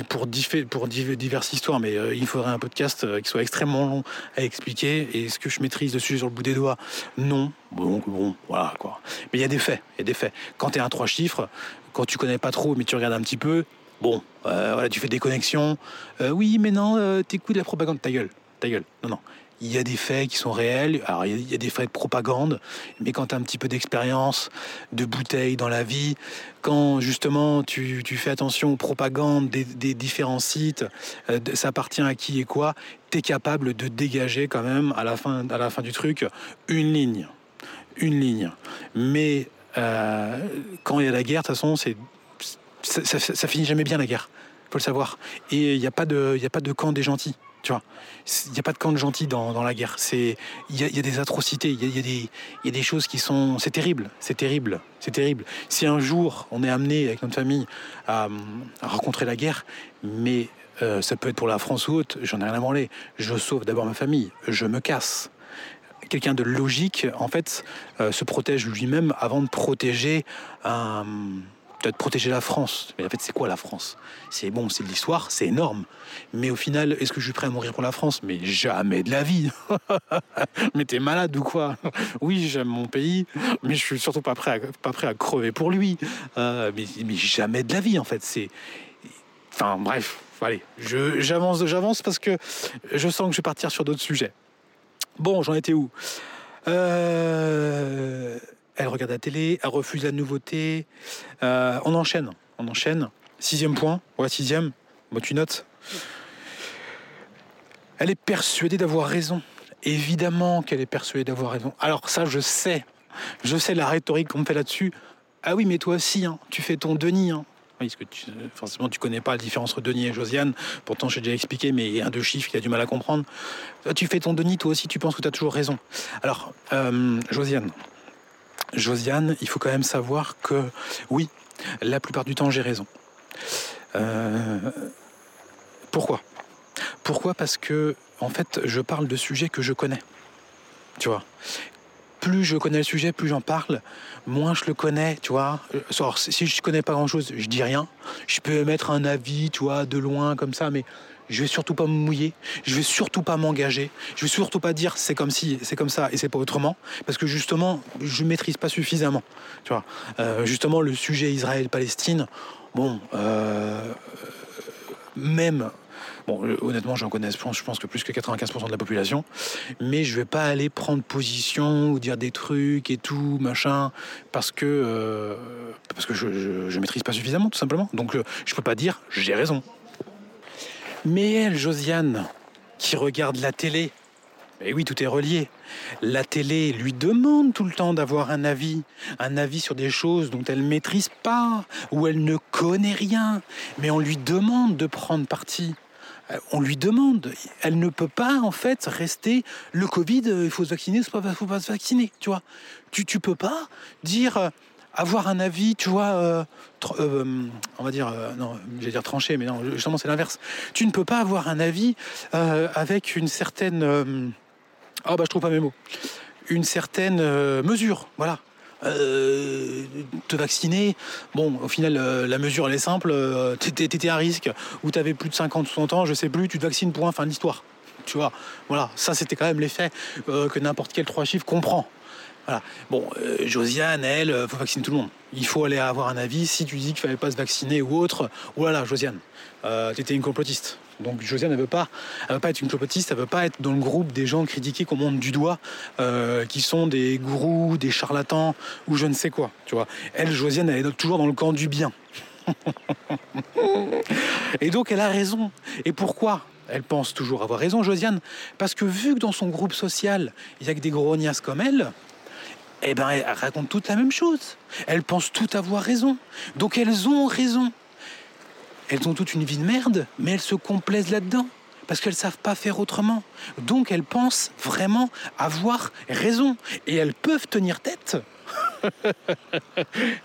pour, pour diverses histoires, mais euh, il faudrait un podcast qui soit extrêmement long à expliquer. Et est-ce que je maîtrise le sujet sur le bout des doigts Non. Bon, bon, voilà quoi. Mais il y a des faits, il y a des faits. Quand tu es un trois chiffres, quand tu connais pas trop, mais tu regardes un petit peu, bon, voilà, tu fais des connexions. oui, mais non, t'écoutes de la propagande, ta gueule, ta gueule. Non, non il y a des faits qui sont réels. Alors, il y a des faits de propagande, mais quand tu as un petit peu d'expérience, de bouteille dans la vie, quand justement tu, fais attention aux propagandes des, différents sites, euh, ça appartient à qui et quoi, tu es capable de dégager quand même à la fin, à la fin du truc une ligne. Une ligne. Mais euh, quand il y a la guerre, de toute façon, ça, ça, finit jamais bien la guerre. faut le savoir. Et il n'y de, a pas de camp des gentils. Tu vois, il n'y a pas de camp de gentils dans, la guerre. C'est, il y, a des atrocités, il y, a, des, choses qui sont, c'est terrible, c'est terrible, c'est terrible. Si un jour on est amené avec notre famille à, rencontrer la guerre, mais euh, ça peut être pour la France ou autre, j'en ai rien à branler. Je sauve d'abord ma famille, je me casse quelqu'un de logique, en fait, euh, se protège lui-même avant de protéger un, de protéger la France. Mais en fait, c'est quoi la France? C'est bon, c'est de l'histoire, c'est énorme. Mais au final, est-ce que je suis prêt à mourir pour la France? Mais jamais de la vie. mais t'es malade ou quoi? Oui, j'aime mon pays, mais je suis surtout pas prêt à, pas prêt à crever pour lui. Euh, mais, mais jamais de la vie, en fait. C'est. Enfin, bref. Allez, j'avance, j'avance parce que je sens que je vais partir sur d'autres sujets. Bon, j'en étais où? Euh, elle regarde la télé, elle refuse la nouveauté. Euh, on enchaîne, on enchaîne. Sixième point, ouais, sixième, moi tu notes. Elle est persuadée d'avoir raison. Évidemment qu'elle est persuadée d'avoir raison. Alors ça, je sais, je sais la rhétorique qu'on me fait là-dessus. Ah oui, mais toi aussi, hein, tu fais ton Denis. Hein. Oui, parce que tu, forcément, tu connais pas la différence entre Denis et Josiane. Pourtant, j'ai déjà expliqué, mais il y a un deux chiffres qui a du mal à comprendre. Tu fais ton Denis, toi aussi, tu penses que tu as toujours raison. Alors, euh, Josiane, Josiane, il faut quand même savoir que oui, la plupart du temps, j'ai raison. Euh, pourquoi? Pourquoi? Parce que, en fait, je parle de sujets que je connais. Tu vois? Plus je connais le sujet, plus j'en parle, moins je le connais, tu vois. si je connais pas grand chose, je dis rien. Je peux mettre un avis, tu vois, de loin comme ça, mais je vais surtout pas me mouiller, je vais surtout pas m'engager, je vais surtout pas dire c'est comme si, c'est comme ça et c'est pas autrement, parce que justement, je maîtrise pas suffisamment. Tu vois, euh, justement, le sujet Israël-Palestine, bon, euh, même. Bon, euh, honnêtement, j'en connais, je pense que plus que 95% de la population, mais je vais pas aller prendre position ou dire des trucs et tout, machin, parce que, parce que je, je, maîtrise pas suffisamment, tout simplement. Donc, je peux pas dire j'ai raison. Mais elle, Josiane, qui regarde la télé, et oui, tout est relié. La télé lui demande tout le temps d'avoir un avis, un avis sur des choses dont elle ne maîtrise pas, où elle ne connaît rien, mais on lui demande de prendre parti. Euh, on lui demande, elle ne peut pas en fait rester le Covid, euh, il faut se vacciner, il faut pas se vacciner, tu vois. Tu, tu peux pas dire euh, avoir un avis, tu vois, euh, euh, on va dire, euh, non, j'allais dire tranché, mais non, justement c'est l'inverse. Tu ne peux pas avoir un avis avec une certaine Ah bah je trouve pas mes mots. Une certaine mesure, voilà. Te vacciner, bon, au final, la mesure elle est simple. T'étais à risque ou t'avais plus de 50 ou 60 ans, je sais plus, tu te vaccines pour un fin de l'histoire. Tu vois, voilà, ça c'était quand même l'effet que n'importe quel trois chiffres comprend. Voilà. Bon, euh, Josiane, elle, euh, faut vacciner tout le monde. Il faut aller avoir un avis. Si tu dis qu'il fallait pas se vacciner ou autre, voilà, Josiane, euh, tu étais une complotiste. Donc Josiane, elle veut pas, veut pas être une complotiste, elle veut pas être dans le groupe des gens critiqués qu'on monte du doigt, euh, qui sont des gourous, des charlatans ou je ne sais quoi. Tu vois. Elle, Josiane, elle est toujours dans le camp du bien. Et donc elle a raison. Et pourquoi? Elle pense toujours avoir raison, Josiane Parce que vu que dans son groupe social, il y a que des grognasses comme elle, eh ben, elles racontent toutes la même chose. Elles pensent toutes avoir raison. Donc elles ont raison. Elles ont toute une vie de merde, mais elles se complaisent là-dedans. Parce qu'elles savent pas faire autrement. Donc elles pensent vraiment avoir raison. Et elles peuvent tenir tête.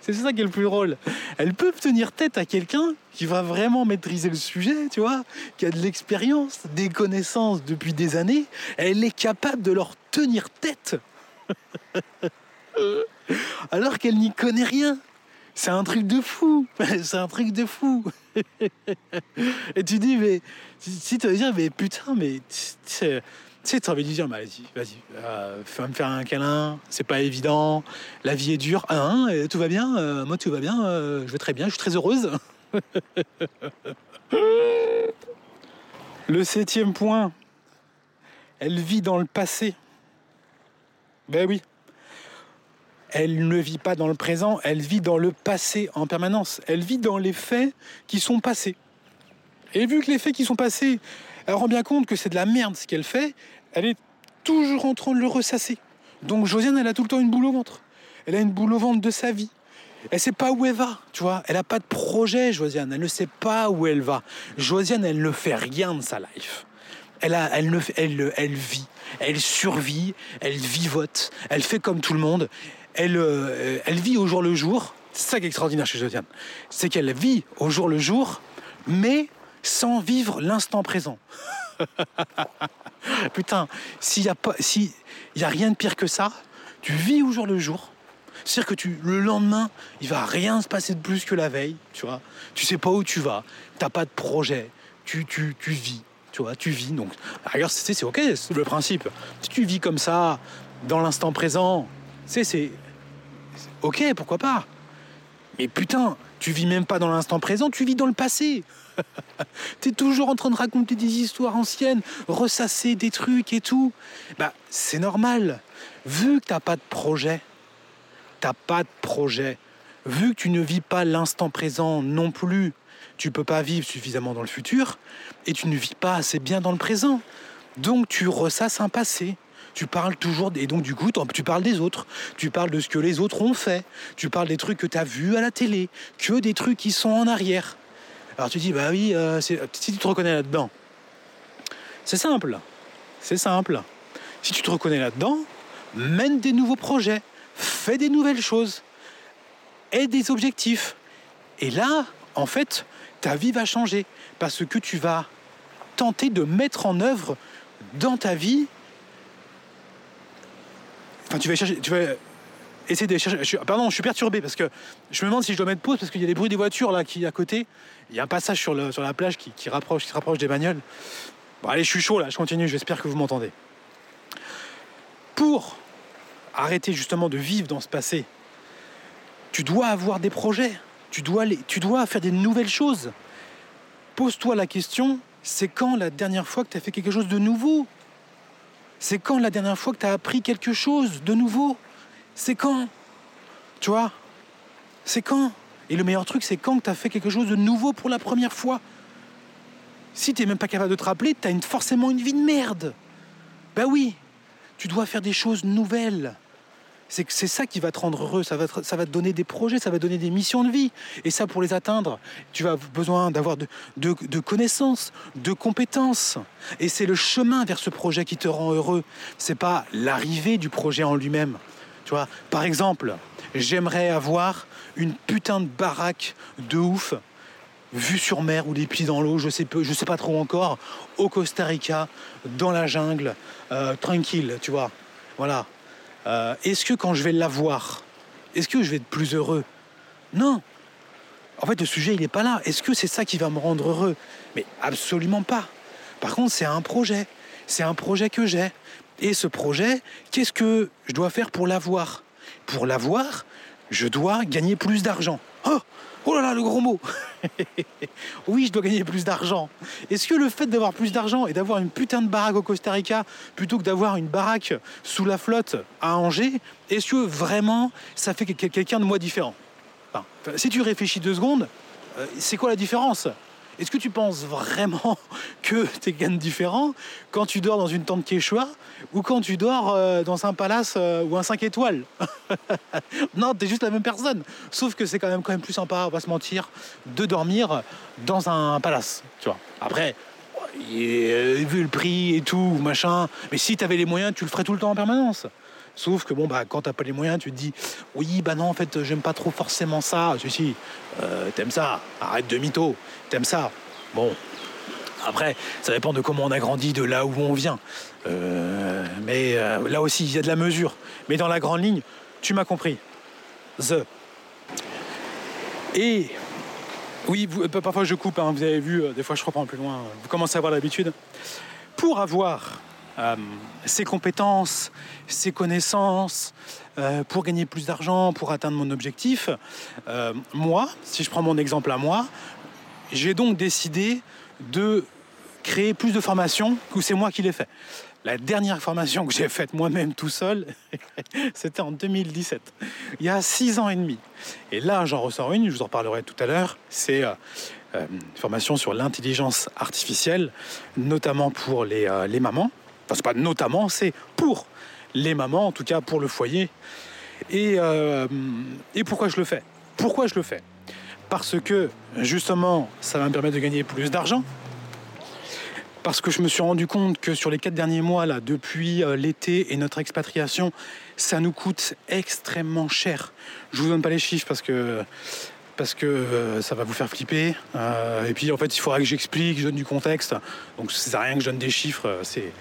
C'est ça qui est le plus drôle. Elles peuvent tenir tête à quelqu'un qui va vraiment maîtriser le sujet, tu vois, qui a de l'expérience, des connaissances depuis des années. Elle est capable de leur tenir tête. Alors qu'elle n'y connaît rien. C'est un truc de fou. C'est un truc de fou. Et tu dis, mais si tu veux dire, mais putain, mais tu sais, tu t'as envie de dire, vas-y, vas-y, euh, fais me faire un câlin, c'est pas évident, la vie est dure, hein, et tout va bien, euh, moi tout va bien, euh, je vais très bien, je suis très heureuse. Le septième point, elle vit dans le passé. Ben oui. Elle ne vit pas dans le présent, elle vit dans le passé en permanence. Elle vit dans les faits qui sont passés. Et vu que les faits qui sont passés, elle rend bien compte que c'est de la merde ce qu'elle fait, elle est toujours en train de le ressasser. Donc Josiane, elle a tout le temps une boule au ventre. Elle a une boule au ventre de sa vie. Elle sait pas où elle va, tu vois. Elle a pas de projet, Josiane. Elle ne sait pas où elle va. Josiane, elle ne fait rien de sa life. Elle, a, elle, ne, elle, elle vit, elle survit, elle vivote, elle fait comme tout le monde. Elle, euh, elle vit au jour le jour. C'est ça qui est extraordinaire chez Josiane. C'est qu'elle vit au jour le jour, mais sans vivre l'instant présent. Putain, s'il n'y a, rien de pire que ça, tu vis au jour le jour. C'est-à-dire que le lendemain, il va rien se passer de plus que la veille, tu vois. Tu sais pas où tu vas, t'as pas de projet, tu, vis, tu vois, tu vis. Donc, d'ailleurs, c'est ok, c'est le principe. Si tu vis comme ça, dans l'instant présent, c'est c'est ok, pourquoi pas. Mais putain, tu vis même pas dans l'instant présent, tu vis dans le passé. T'es toujours en train de raconter des histoires anciennes, ressasser des trucs et tout. Bah, c'est normal. Vu que t'as pas de projet, t'as pas de projet. Vu que tu ne vis pas l'instant présent non plus, tu peux pas vivre suffisamment dans le futur et tu ne vis pas assez bien dans le présent. Donc tu ressasses un passé. Tu parles toujours, et donc du coup, tu parles des autres. Tu parles de ce que les autres ont fait. Tu parles des trucs que tu as vus à la télé, que des trucs qui sont en arrière. Alors tu dis, bah oui, euh, si tu te reconnais là-dedans, c'est simple. C'est simple. Si tu te reconnais là-dedans, mène des nouveaux projets, fais des nouvelles choses, aie des objectifs. Et là, en fait, ta vie va changer parce que tu vas tenter de mettre en œuvre dans ta vie. Enfin, tu vas chercher, tu vas essayer de chercher. pardon, je suis perturbé parce que je me demande si je dois mettre pause parce qu'il y a des bruits des voitures là qui à côté. Il y a un passage sur, la plage qui, qui rapproche, se rapproche des bagnoles. Bon, allez, je suis chaud là, je continue. J'espère que vous m'entendez. Pour arrêter justement de vivre dans ce passé, tu dois avoir des projets. Tu dois, tu dois faire des nouvelles choses. Pose-toi la question, c'est quand la dernière fois que tu as fait quelque chose de nouveau? C'est quand la dernière fois que tu as appris quelque chose de nouveau? C'est quand? Tu vois? C'est quand? Et le meilleur truc, c'est quand tu as fait quelque chose de nouveau pour la première fois? Si tu même pas capable de te rappeler, tu as forcément une vie de merde. Ben oui, tu dois faire des choses nouvelles. C'est que ça qui va te rendre heureux, ça va te, donner des projets, ça va te donner des missions de vie. Et ça, pour les atteindre, tu as besoin d'avoir de, connaissances, de compétences. Et c'est le chemin vers ce projet qui te rend heureux. C'est pas l'arrivée du projet en lui-même. Par exemple, j'aimerais avoir une putain de baraque de ouf vue sur mer ou des pieds dans l'eau, je sais peu, je sais pas trop encore, au Costa Rica, dans la jungle, euh, tranquille, tu vois. Voilà. Euh, est-ce que quand je vais l'avoir, est-ce que je vais être plus heureux? Non. En fait, le sujet, il n'est pas là. Est-ce que c'est ça qui va me rendre heureux? Mais absolument pas. Par contre, c'est un projet. C'est un projet que j'ai. Et ce projet, qu'est-ce que je dois faire pour l'avoir? Pour l'avoir, je dois gagner plus d'argent. Oh Oh là là, le gros mot. Oui, je dois gagner plus d'argent. Est-ce que le fait d'avoir plus d'argent et d'avoir une putain de baraque au Costa Rica plutôt que d'avoir une baraque sous la flotte à Angers, est-ce que vraiment ça fait quelqu'un de moi différent? Si tu réfléchis deux secondes, euh, c'est quoi la différence? Est-ce que tu penses vraiment que tu es quelqu'un différent quand tu dors dans une tente quechua ou quand tu dors euh, dans un palace euh, ou un 5 étoiles? Non, tu es juste la même personne. Sauf que c'est quand même, quand même plus sympa, on va se mentir, de dormir dans un palace. Tu vois. Après, vu le prix et tout, machin, mais si tu avais les moyens, tu le ferais tout le temps en permanence. Sauf que bon, bah, quand t'as pas les moyens, tu te dis oui, bah non, en fait, j'aime pas trop forcément ça. Si, si, euh, t'aimes ça, arrête de mytho, t'aimes ça. Bon, après, ça dépend de comment on a grandi, de là où on vient. Euh, mais euh, là aussi, il y a de la mesure. Mais dans la grande ligne, tu m'as compris. The. Et oui, parfois je coupe, hein, vous avez vu, des fois je reprends plus loin, vous commencez à avoir l'habitude. Pour avoir euh, ses compétences, ses connaissances, euh, pour gagner plus d'argent, pour atteindre mon objectif. Euh, moi, si je prends mon exemple à moi, j'ai donc décidé de créer plus de formations que c'est moi qui l'ai fait. La dernière formation que j'ai faite moi-même tout seul, c'était en 2017, il y a six ans et demi. Et là, j'en ressors une, je vous en reparlerai tout à l'heure, c'est une formation sur l'intelligence artificielle, notamment pour les, les mamans c'est pas notamment, c'est pour les mamans, en tout cas pour le foyer. Et, euh, et pourquoi je le fais? Pourquoi je le fais? Parce que justement, ça va me permettre de gagner plus d'argent. Parce que je me suis rendu compte que sur les quatre derniers mois, là, depuis euh, l'été et notre expatriation, ça nous coûte extrêmement cher. Je vous donne pas les chiffres parce que parce que euh, ça va vous faire flipper. et puis en fait, il faudra que j'explique, je donne du contexte. Donc ça sert à rien que je donne des chiffres. C'est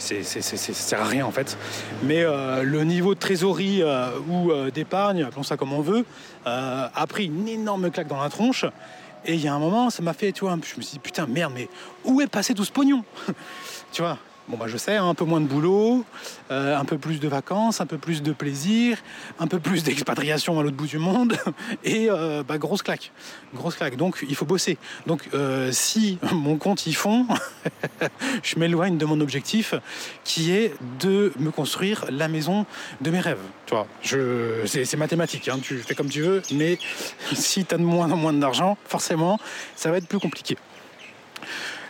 c'est, ça sert à rien en fait. Mais euh, le niveau de trésorerie euh, ou euh, d'épargne, appelons ça comme on veut, a pris une énorme claque dans la tronche. Et il y a un moment, ça m'a fait, tu vois, je me suis dit, putain, merde, mais où est passé tout ce pognon? Tu vois? Bon, bah, je sais, un peu moins de boulot, euh, un peu plus de vacances, un peu plus de plaisir, un peu plus d'expatriation à l'autre bout du monde, et euh, bah, grosse claque. Grosse claque. Donc, il faut bosser. Donc, euh, si mon compte y fond, je m'éloigne de mon objectif qui est de me construire la maison de mes rêves. Tu vois, c'est, mathématique, hein, tu fais comme tu veux, mais si tu as de moins en moins d'argent, forcément, ça va être plus compliqué.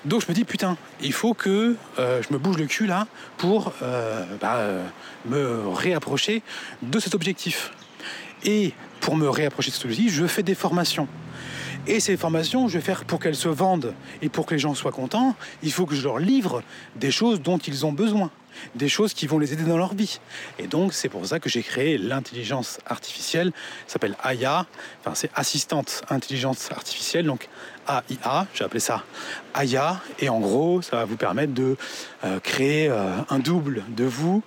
Donc je me dis putain, il faut que euh, je me bouge le cul là pour euh, bah, euh, me réapprocher de cet objectif. Et pour me réapprocher de cet objectif, je fais des formations. Et ces formations, je vais faire pour qu'elles se vendent et pour que les gens soient contents, il faut que je leur livre des choses dont ils ont besoin des choses qui vont les aider dans leur vie. Et donc, c'est pour ça que j'ai créé l'intelligence artificielle, s'appelle AIA, enfin, c'est assistante intelligence artificielle, donc AIA, j'ai appelé ça AIA, et en gros, ça va vous permettre de euh, créer euh, un double de vous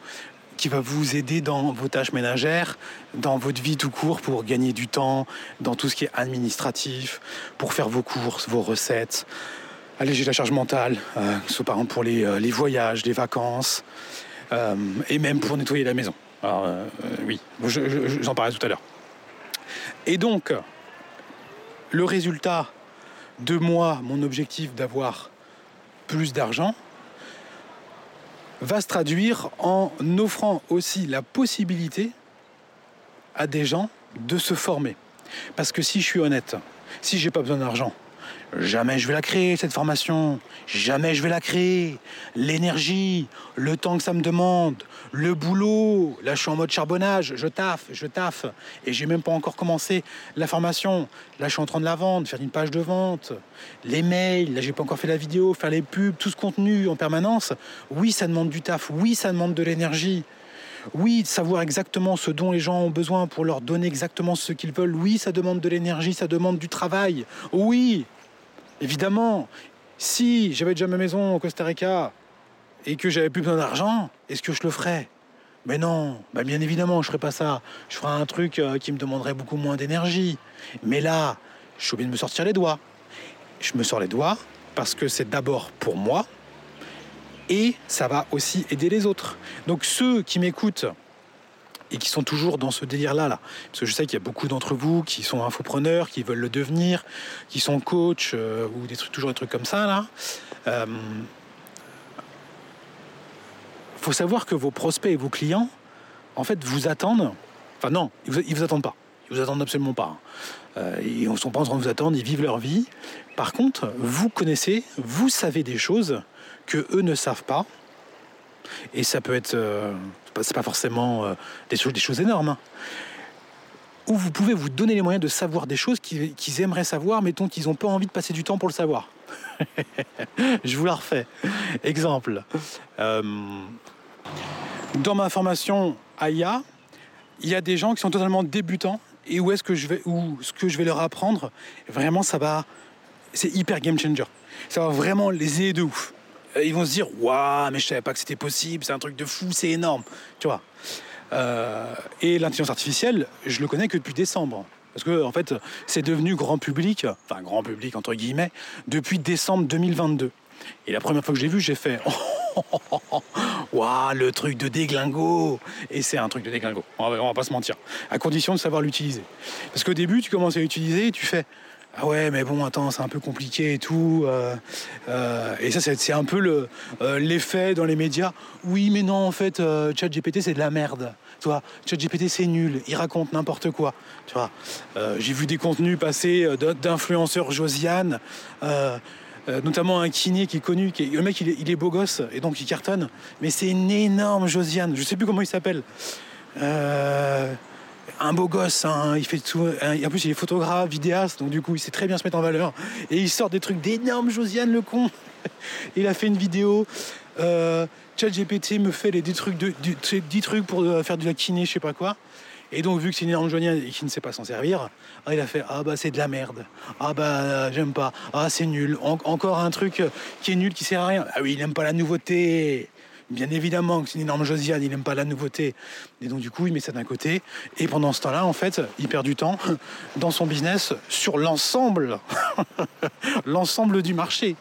qui va vous aider dans vos tâches ménagères, dans votre vie tout court pour gagner du temps, dans tout ce qui est administratif, pour faire vos courses, vos recettes, alléger la charge mentale, euh, soit par exemple pour les, voyages, les vacances, et même pour nettoyer la maison. Alors oui, j'en parlais tout à l'heure. Et donc, le résultat de moi, mon objectif d'avoir plus d'argent, va se traduire en offrant aussi la possibilité à des gens de se former. Parce que si je suis honnête, si j'ai pas besoin d'argent, Jamais je vais la créer, cette formation. Jamais je vais la créer. L'énergie, le temps que ça me demande, le boulot. Là, je suis en mode charbonnage. Je taffe, je taffe. Et j'ai même pas encore commencé la formation. Là, je suis en train de la vendre, faire une page de vente. Les mails, là, j'ai pas encore fait la vidéo, faire les pubs, tout ce contenu en permanence. Oui, ça demande du taf. Oui, ça demande de l'énergie. Oui, savoir exactement ce dont les gens ont besoin pour leur donner exactement ce qu'ils veulent. Oui, ça demande de l'énergie, ça demande du travail. Oui, Évidemment, si j'avais déjà ma maison au Costa Rica et que j'avais plus besoin d'argent, est-ce que je le ferais? Mais non, bah bien évidemment, je ferais pas ça. Je ferais un truc euh, qui me demanderait beaucoup moins d'énergie. Mais là, je suis obligé de me sortir les doigts. Je me sors les doigts parce que c'est d'abord pour moi et ça va aussi aider les autres. Donc ceux qui m'écoutent et qui sont toujours dans ce délire-là, là. parce que je sais qu'il y a beaucoup d'entre vous qui sont infopreneurs, qui veulent le devenir, qui sont coach euh, ou des trucs, toujours des trucs comme ça, là. Euh, faut savoir que vos prospects et vos clients, en fait, vous attendent. Enfin non, ils vous, vous attendent pas. Ils vous attendent absolument pas. Euh, ils ne sont pas en train de vous attendre, ils vivent leur vie. Par contre, vous connaissez, vous savez des choses que eux ne savent pas. Et ça peut être, euh, c'est pas forcément euh, des, choses, énormes. hein. Ou vous pouvez vous donner les moyens de savoir des choses qu'ils qu'ils aimeraient savoir, mais dont ils n'ont pas envie de passer du temps pour le savoir. Je vous la refais. Exemple. Euh, dans ma formation AIA, il y a des gens qui sont totalement débutants et où est-ce que je vais, où ce que je vais leur apprendre, vraiment, ça va, c'est hyper game changer. Ça va vraiment les aider de ouf. Euh, Ils vont se dire, waouh, mais je savais pas que c'était possible, c'est un truc de fou, c'est énorme, tu vois. Euh, et l'intelligence artificielle, je le connais que depuis décembre. Parce que, en fait, c'est devenu grand public, enfin grand public entre guillemets, depuis décembre 2022. Et la première fois que j'ai vu, j'ai fait Waouh, le truc de déglingo Et c'est un truc de déglingo, on va, on va pas se mentir. À condition de savoir l'utiliser. Parce qu'au début, tu commences à l'utiliser et tu fais Ah ouais, mais bon, attends, c'est un peu compliqué et tout. euh, euh, et ça, c'est un peu euh, l'effet dans les médias. Oui, mais non, en fait, ChatGPT, c'est de la merde. Tu vois, ChatGPT, c'est nul. Il raconte n'importe quoi. Tu vois, j'ai vu des contenus passer d'in- d'influenceurs Josiane. notamment un kiné qui est connu, qui est- le mec il est, beau gosse et donc il cartonne, mais c'est une énorme Josiane, je sais plus comment il s'appelle. Un beau gosse, hein, il fait tout. hein, en plus, il est photographe, vidéaste, donc du coup, il sait très bien se mettre en valeur. Et il sort des trucs d'énormes Josiane, le con. il a fait une vidéo. Euh, ChatGPT me fait les 10 trucs, de, du- 10 trucs pour euh, faire de la kiné, je sais pas quoi. Et donc, vu que c'est une énorme Josiane et qu'il ne sait pas s'en servir, ah, il a fait Ah bah c'est de la merde. Ah bah j'aime pas. Ah c'est nul. En- encore un truc euh, qui est nul, qui sert à rien. Ah oui, il n'aime pas la nouveauté. Bien évidemment que c'est une énorme Josiane, il n'aime pas la nouveauté. Et donc du coup, il met ça d'un côté. Et pendant ce temps-là, en fait, il perd du temps dans son business sur l'ensemble, l'ensemble du marché.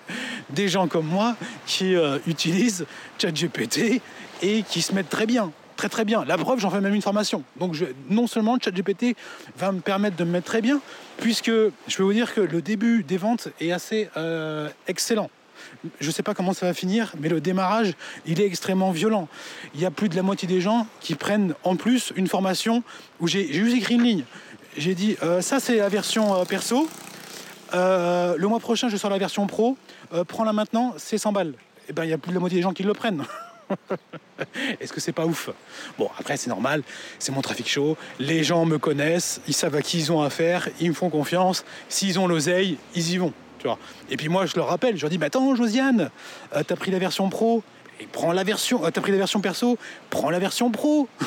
Des gens comme moi qui euh, utilisent ChatGPT et qui se mettent très bien. Très très bien. La preuve, j'en fais même une formation. Donc non seulement ChatGPT va me permettre de me mettre très bien, puisque je peux vous dire que le début des ventes est assez euh, excellent. Je ne sais pas comment ça va finir, mais le démarrage, il est extrêmement violent. Il y a plus de la moitié des gens qui prennent en plus une formation où j'ai juste écrit une ligne. J'ai dit, euh, ça c'est la version euh, perso. Euh, le mois prochain, je sors la version pro. Prends-la maintenant, c'est 100 balles. Et ben, il y a plus de la moitié des gens qui le prennent. Est-ce que c'est pas ouf? Bon, après, c'est normal, c'est mon trafic show. Les gens me connaissent, ils savent à qui ils ont affaire, ils me font confiance. S'ils ont l'oseille, ils y vont. Et puis moi, je leur rappelle, je leur dis Mais attends, Josiane, euh, t'as pris la version pro et prends la version, euh, t'as pris la version perso, prends la version pro.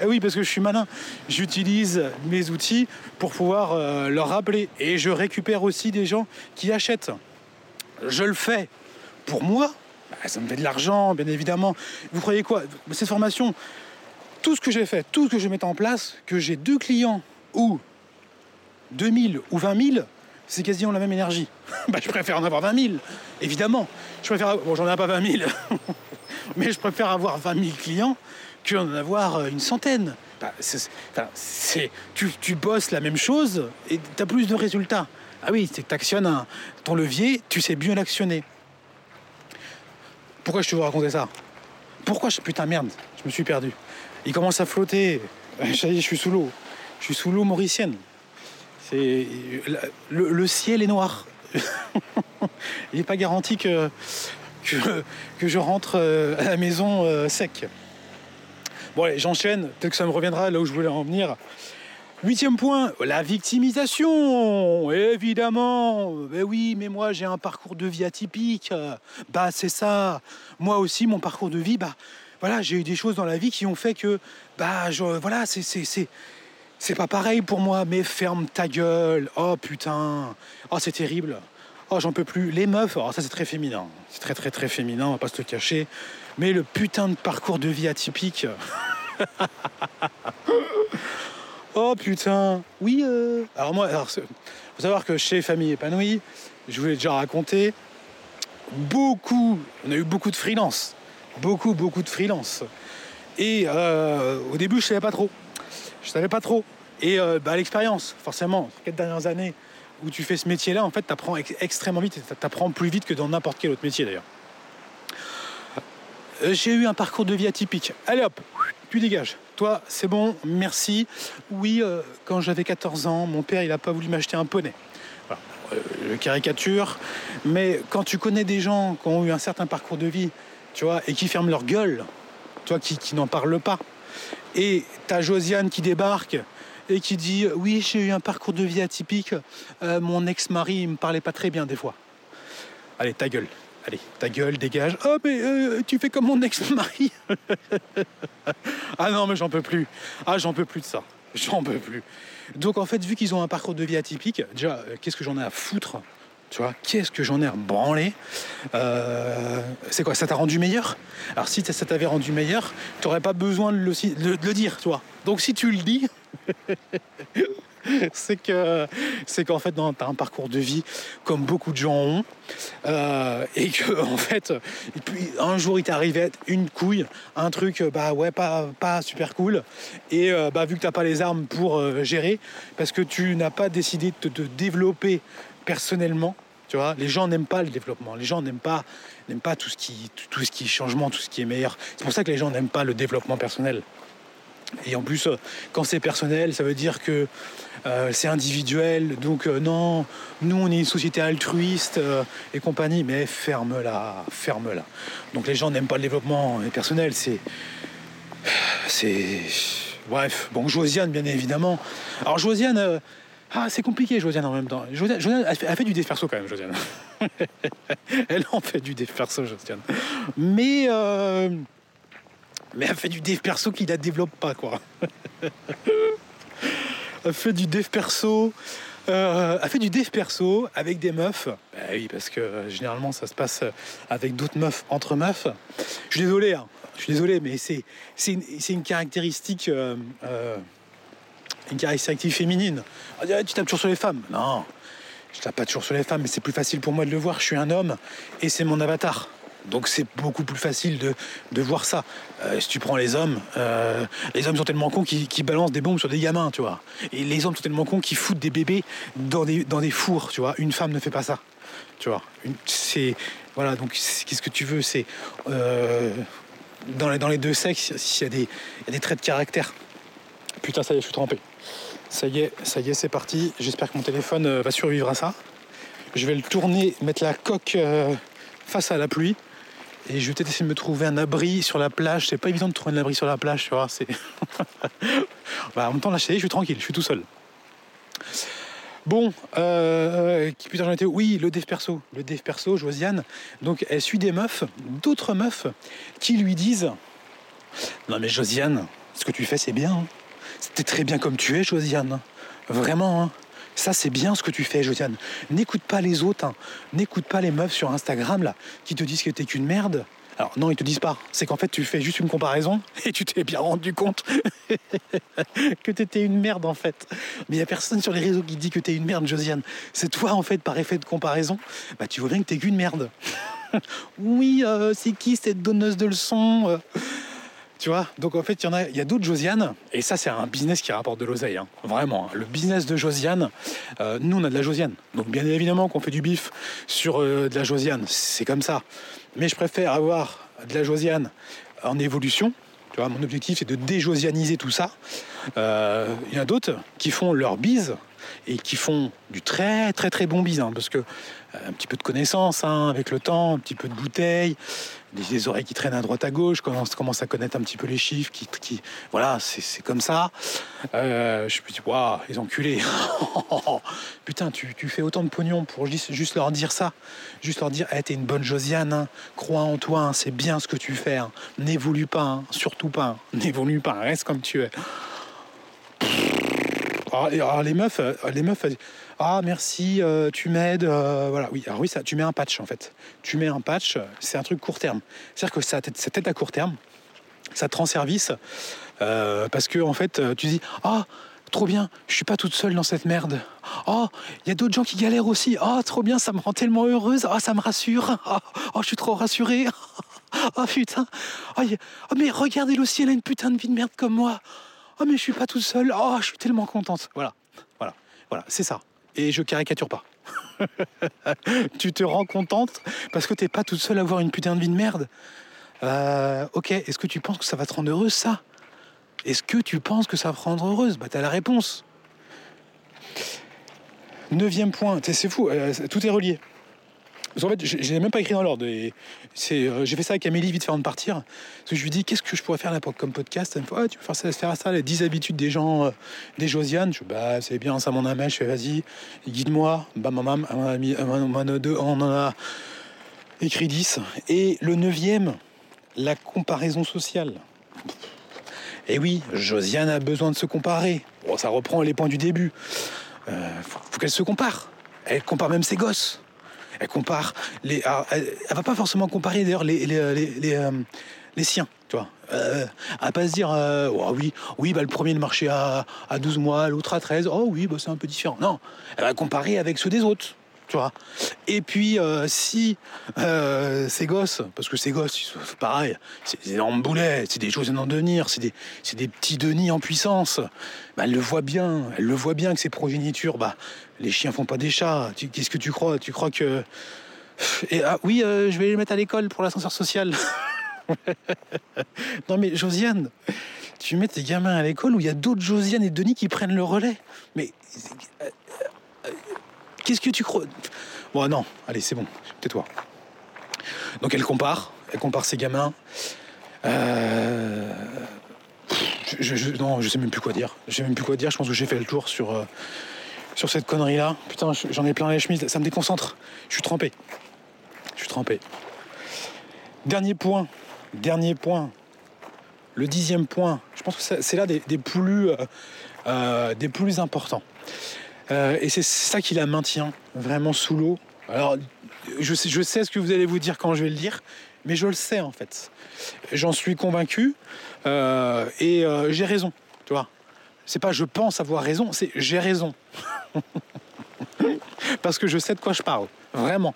Eh oui, parce que je suis malin. J'utilise mes outils pour pouvoir euh, leur rappeler. Et je récupère aussi des gens qui achètent. Je le fais pour moi. Bah, ça me fait de l'argent, bien évidemment. Vous croyez quoi? Cette formation, tout ce que j'ai fait, tout ce que je mets en place, que j'ai deux clients ou 2000 ou 20 000, c'est quasiment la même énergie. bah, je préfère en avoir 20 000, évidemment. Je préfère, bon, j'en ai pas 20 000, mais je préfère avoir 20 000 clients qu'en avoir euh, une centaine. Bah, c'est- tu, tu bosses la même chose et tu as plus de résultats. Ah oui, c'est que tu actionnes ton levier, tu sais bien l'actionner. Pourquoi je te veux raconter ça? Pourquoi je... Putain, merde, je me suis perdu. Il commence à flotter. Je suis sous l'eau. Je suis sous l'eau mauricienne. Le, ciel est noir. Il n'est pas garanti que, je rentre euh, à la maison euh, sec. Bon, allez, j'enchaîne. Peut-être que ça me reviendra là où je voulais en venir. Huitième point, la victimisation, évidemment. Ben oui, mais moi j'ai un parcours de vie atypique. Bah c'est ça. Moi aussi, mon parcours de vie, bah voilà, j'ai eu des choses dans la vie qui ont fait que, bah je, voilà, c'est c'est pas pareil pour moi. Mais ferme ta gueule. Oh putain. Oh c'est terrible. Oh, j'en peux plus. Les meufs, alors ça c'est très féminin. C'est très très très féminin, on va pas se le cacher. Mais le putain de parcours de vie atypique. oh putain. Oui, euh... alors moi, alors, faut savoir que chez Famille Épanouie, je vous l'ai déjà raconté, beaucoup, on a eu beaucoup de freelance. Beaucoup, beaucoup de freelance. Et euh, au début, je savais pas trop. Je savais pas trop. Et euh, bah, l'expérience, forcément, ces quatre dernières années où tu fais ce métier-là, en fait, tu apprends extrêmement vite. Tu apprends plus vite que dans n'importe quel autre métier d'ailleurs. Euh, j'ai eu un parcours de vie atypique. Allez hop, tu dégages. Toi, c'est bon, merci. Oui, euh, quand j'avais 14 ans, mon père, il n'a pas voulu m'acheter un poney. Voilà. Euh, caricature. Mais quand tu connais des gens qui ont eu un certain parcours de vie, tu vois, et qui ferment leur gueule, toi qui, qui n'en parles pas, et t'as Josiane qui débarque et qui dit oui j'ai eu un parcours de vie atypique, euh, mon ex-mari il me parlait pas très bien des fois. Allez ta gueule, allez ta gueule dégage. Oh mais euh, tu fais comme mon ex-mari. ah non mais j'en peux plus. Ah j'en peux plus de ça. J'en peux plus. Donc en fait vu qu'ils ont un parcours de vie atypique, déjà euh, qu'est-ce que j'en ai à foutre? Tu vois, qu'est-ce que j'en ai rebranlé euh, C'est quoi Ça t'a rendu meilleur? Alors si ça t'avait rendu meilleur, tu n'aurais pas besoin de le, dire, toi. Donc si tu le dis, c'est que c'est qu'en fait tu as un parcours de vie comme beaucoup de gens ont euh, et que en fait un jour il arrivé une couille un truc bah ouais pas, super cool et euh, bah vu que t'as pas les armes pour gérer parce que tu n'as pas décidé de te développer personnellement tu vois les gens n'aiment pas le développement les gens n'aiment pas n'aiment pas tout ce qui tout ce qui est changement tout ce qui est meilleur c'est pour ça que les gens n'aiment pas le développement personnel et en plus, quand c'est personnel, ça veut dire que euh, c'est individuel. Donc euh, non, nous on est une société altruiste euh, et compagnie, mais ferme-la, ferme-la. Donc les gens n'aiment pas le développement personnel. C'est, c'est, bref. Bon, Josiane, bien évidemment. Alors Josiane, ah c'est compliqué Josiane en même temps. Josiane, Josiane elle, fait, fait du dev perso quand même, Josiane. elle en fait du dev perso, Josiane. Mais mais elle fait du dev perso qui la développe pas, quoi. elle fait du dev perso. Euh, elle fait du dev perso avec des meufs. Bah oui, parce que euh, généralement ça se passe avec d'autres meufs entre meufs. Je suis désolé, hein. je suis désolé, mais c'est une, caractéristique euh, euh, une caractéristique féminine. Tu tapes toujours sur les femmes. Non, je tape pas toujours sur les femmes, mais c'est plus facile pour moi de le voir. Je suis un homme et c'est mon avatar. Donc c'est beaucoup plus facile de, de voir ça. Euh, si tu prends les hommes, euh, les hommes sont tellement cons qu'ils qui balancent des bombes sur des gamins, tu vois. Et les hommes sont tellement cons qu'ils foutent des bébés dans des, dans des fours, tu vois. Une femme ne fait pas ça, tu vois. C'est voilà. Donc qu'est-ce que tu veux? C'est euh, dans, les, dans les deux sexes, s'il y, y a des traits de caractère. Putain, ça y est, je suis trempé. Ça y est, ça y est, c'est parti. J'espère que mon téléphone va survivre à ça. Je vais le tourner, mettre la coque face à la pluie et je vais peut-être essayer de me trouver un abri sur la plage. C'est pas évident de trouver un abri sur la plage, tu vois. Bah, en même temps, là, je suis tranquille, je suis tout seul. Bon, euh, qui putain j'en étais Oui, le dev perso. Le dev perso, Josiane. Donc, elle suit des meufs, d'autres meufs, qui lui disent Non, mais Josiane, ce que tu fais, c'est bien. Hein. C'était très bien comme tu es, Josiane. Vraiment, hein. Ça, c'est bien ce que tu fais, Josiane. N'écoute pas les autres. Hein. N'écoute pas les meufs sur Instagram là qui te disent que t'es qu'une merde. Alors non, ils te disent pas. C'est qu'en fait, tu fais juste une comparaison et tu t'es bien rendu compte que t'étais une merde en fait. Mais il y a personne sur les réseaux qui dit que t'es une merde, Josiane. C'est toi en fait par effet de comparaison. Bah tu vois bien que t'es qu'une merde. oui, euh, c'est qui cette donneuse de leçons euh? Tu vois Donc en fait, il y en a, d'autres Josiane, et ça c'est un business qui rapporte de l'oseille, hein. vraiment. Hein. Le business de Josiane, euh, nous on a de la Josiane, donc bien évidemment qu'on fait du bif sur euh, de la Josiane, c'est comme ça. Mais je préfère avoir de la Josiane en évolution. Tu vois, mon objectif c'est de déjosianiser tout ça. Euh, il y en a d'autres qui font leur bise et qui font du très très très bon bise, hein, parce que un petit peu de connaissance avec le temps, un petit peu de bouteille, des, oreilles qui traînent à droite à gauche, commence, commence à connaître un petit peu les chiffres, qui, qui voilà, c'est comme ça. Euh, je me dis, waouh, les enculés. Putain, tu, tu, fais autant de pognon pour juste, leur dire ça, juste leur dire, hey, t'es une bonne Josiane, hein. crois en toi, hein. c'est bien ce que tu fais, hein. n'évolue pas, surtout pas, n'évolue pas, reste comme tu es. alors, les meufs, les meufs, ah merci, tu m'aides, voilà, oui, alors oui, ça, tu mets un patch en fait. Tu mets un patch, c'est un truc court terme. C'est-à-dire que ça, t'aide à court terme, ça te rend service, parce que en fait, tu dis, ah trop bien, je suis pas toute seule dans cette merde. Oh, il y a d'autres gens qui galèrent aussi. Oh, trop bien, ça me rend tellement heureuse. Oh, ça me rassure. Oh, oh je suis trop rassurée. Oh putain. Oh, mais regardez aussi, elle a une putain de vie de merde comme moi. Oh mais je suis pas toute seule. Oh, je suis tellement contente. Voilà, voilà, voilà, c'est ça. Et je caricature pas. tu te rends contente parce que t'es pas toute seule à avoir une putain de vie de merde. Euh, ok, est-ce que tu penses que ça va te rendre heureuse ça? Est-ce que tu penses que ça va rendre heureuse? Bah, t'as la réponse. Neuvième point, c'est fou, euh, tout est relié. En fait, je n'ai même pas écrit dans l'ordre. Euh, j'ai fait ça avec Amélie vite fait avant de partir. Parce que je lui dis, qu'est-ce que je pourrais faire là comme podcast? Elle me fait, tu peux faire ça, faire ça, les 10 habitudes des gens, euh, des Josiane. Je dis, bah, c'est bien, ça mon ami. Je fais, vas-y, guide-moi. Bah, maman, on en a écrit 10. Et le neuvième, la comparaison sociale. Et oui, Josiane a besoin de se comparer. Bon, ça reprend les points du début. Euh, faut, qu'elle se compare. Elle compare même ses gosses. Elle compare les. elle, va pas forcément comparer d'ailleurs les les, les, euh, siens, tu vois. Euh, va pas se dire euh, oh, oui, oui, bah, le premier le marché à, à 12 mois, l'autre à 13. Oh oui, bah, c'est un peu différent. Non, elle va comparer avec ceux des autres Et puis, euh, si euh, ces gosses, parce que ces gosses, pareil, c'est des énormes boulets, c'est des choses en devenir, c'est des, des, petits Denis en puissance, bah, elle le voit bien, elle le voit bien que ces progénitures, bah, les chiens font pas des chats. Qu'est-ce que tu crois? Tu crois que. Ah, oui, euh, je vais les mettre à l'école pour l'ascenseur social. non mais Josiane, tu mets tes gamins à l'école où il y a d'autres Josiane et Denis qui prennent le relais. Mais Qu'est-ce que tu crois? Bon, non, allez, c'est bon, tais-toi. Donc elle compare, elle compare ses gamins. Euh... Je, non, je sais même plus quoi dire. Je sais même plus quoi dire. Je pense que j'ai fait le tour sur, euh, sur cette connerie-là. Putain, j'en ai plein les chemises. Ça me déconcentre. Je suis trempé. Je suis trempé. Dernier point. Dernier point. Le dixième point. Je pense que c'est là des, plus, euh, des plus importants. Euh, et c'est ça qui la maintient vraiment sous l'eau. Alors, je sais, ce que vous allez vous dire quand je vais le dire, mais je le sais en fait. J'en suis convaincu euh, et euh, j'ai raison, tu vois. C'est pas je pense avoir raison, c'est j'ai raison. Parce que je sais de quoi je parle, vraiment.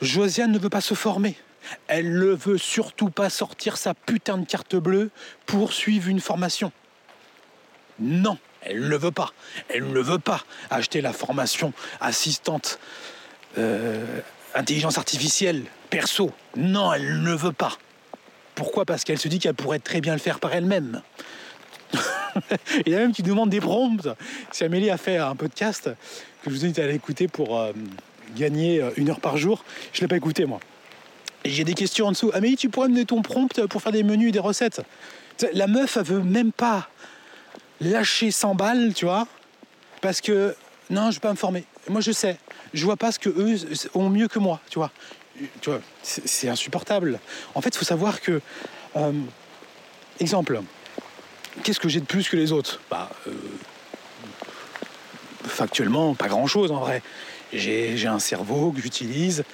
Josiane ne veut pas se former. Elle ne veut surtout pas sortir sa putain de carte bleue pour suivre une formation. Non. Elle ne veut pas. Elle ne veut pas acheter la formation assistante euh, intelligence artificielle perso. Non, elle ne veut pas. Pourquoi? Parce qu'elle se dit qu'elle pourrait très bien le faire par elle-même. Il y a même qui demande des prompts. Si Amélie a fait un podcast que je vous invite à aller écouter pour euh, gagner euh, une heure par jour, je ne l'ai pas écouté moi. J'ai des questions en dessous. Amélie, tu pourrais me ton prompt pour faire des menus et des recettes? La meuf, elle veut même pas lâcher 100 balles, tu vois, parce que non, je vais pas me former. Moi, je sais, je vois pas ce que eux ont mieux que moi, tu vois. Tu vois, c'est insupportable. En fait, faut savoir que, euh, exemple, qu'est-ce que j'ai de plus que les autres? Bah, euh, factuellement, pas grand-chose en vrai. J'ai un cerveau que j'utilise,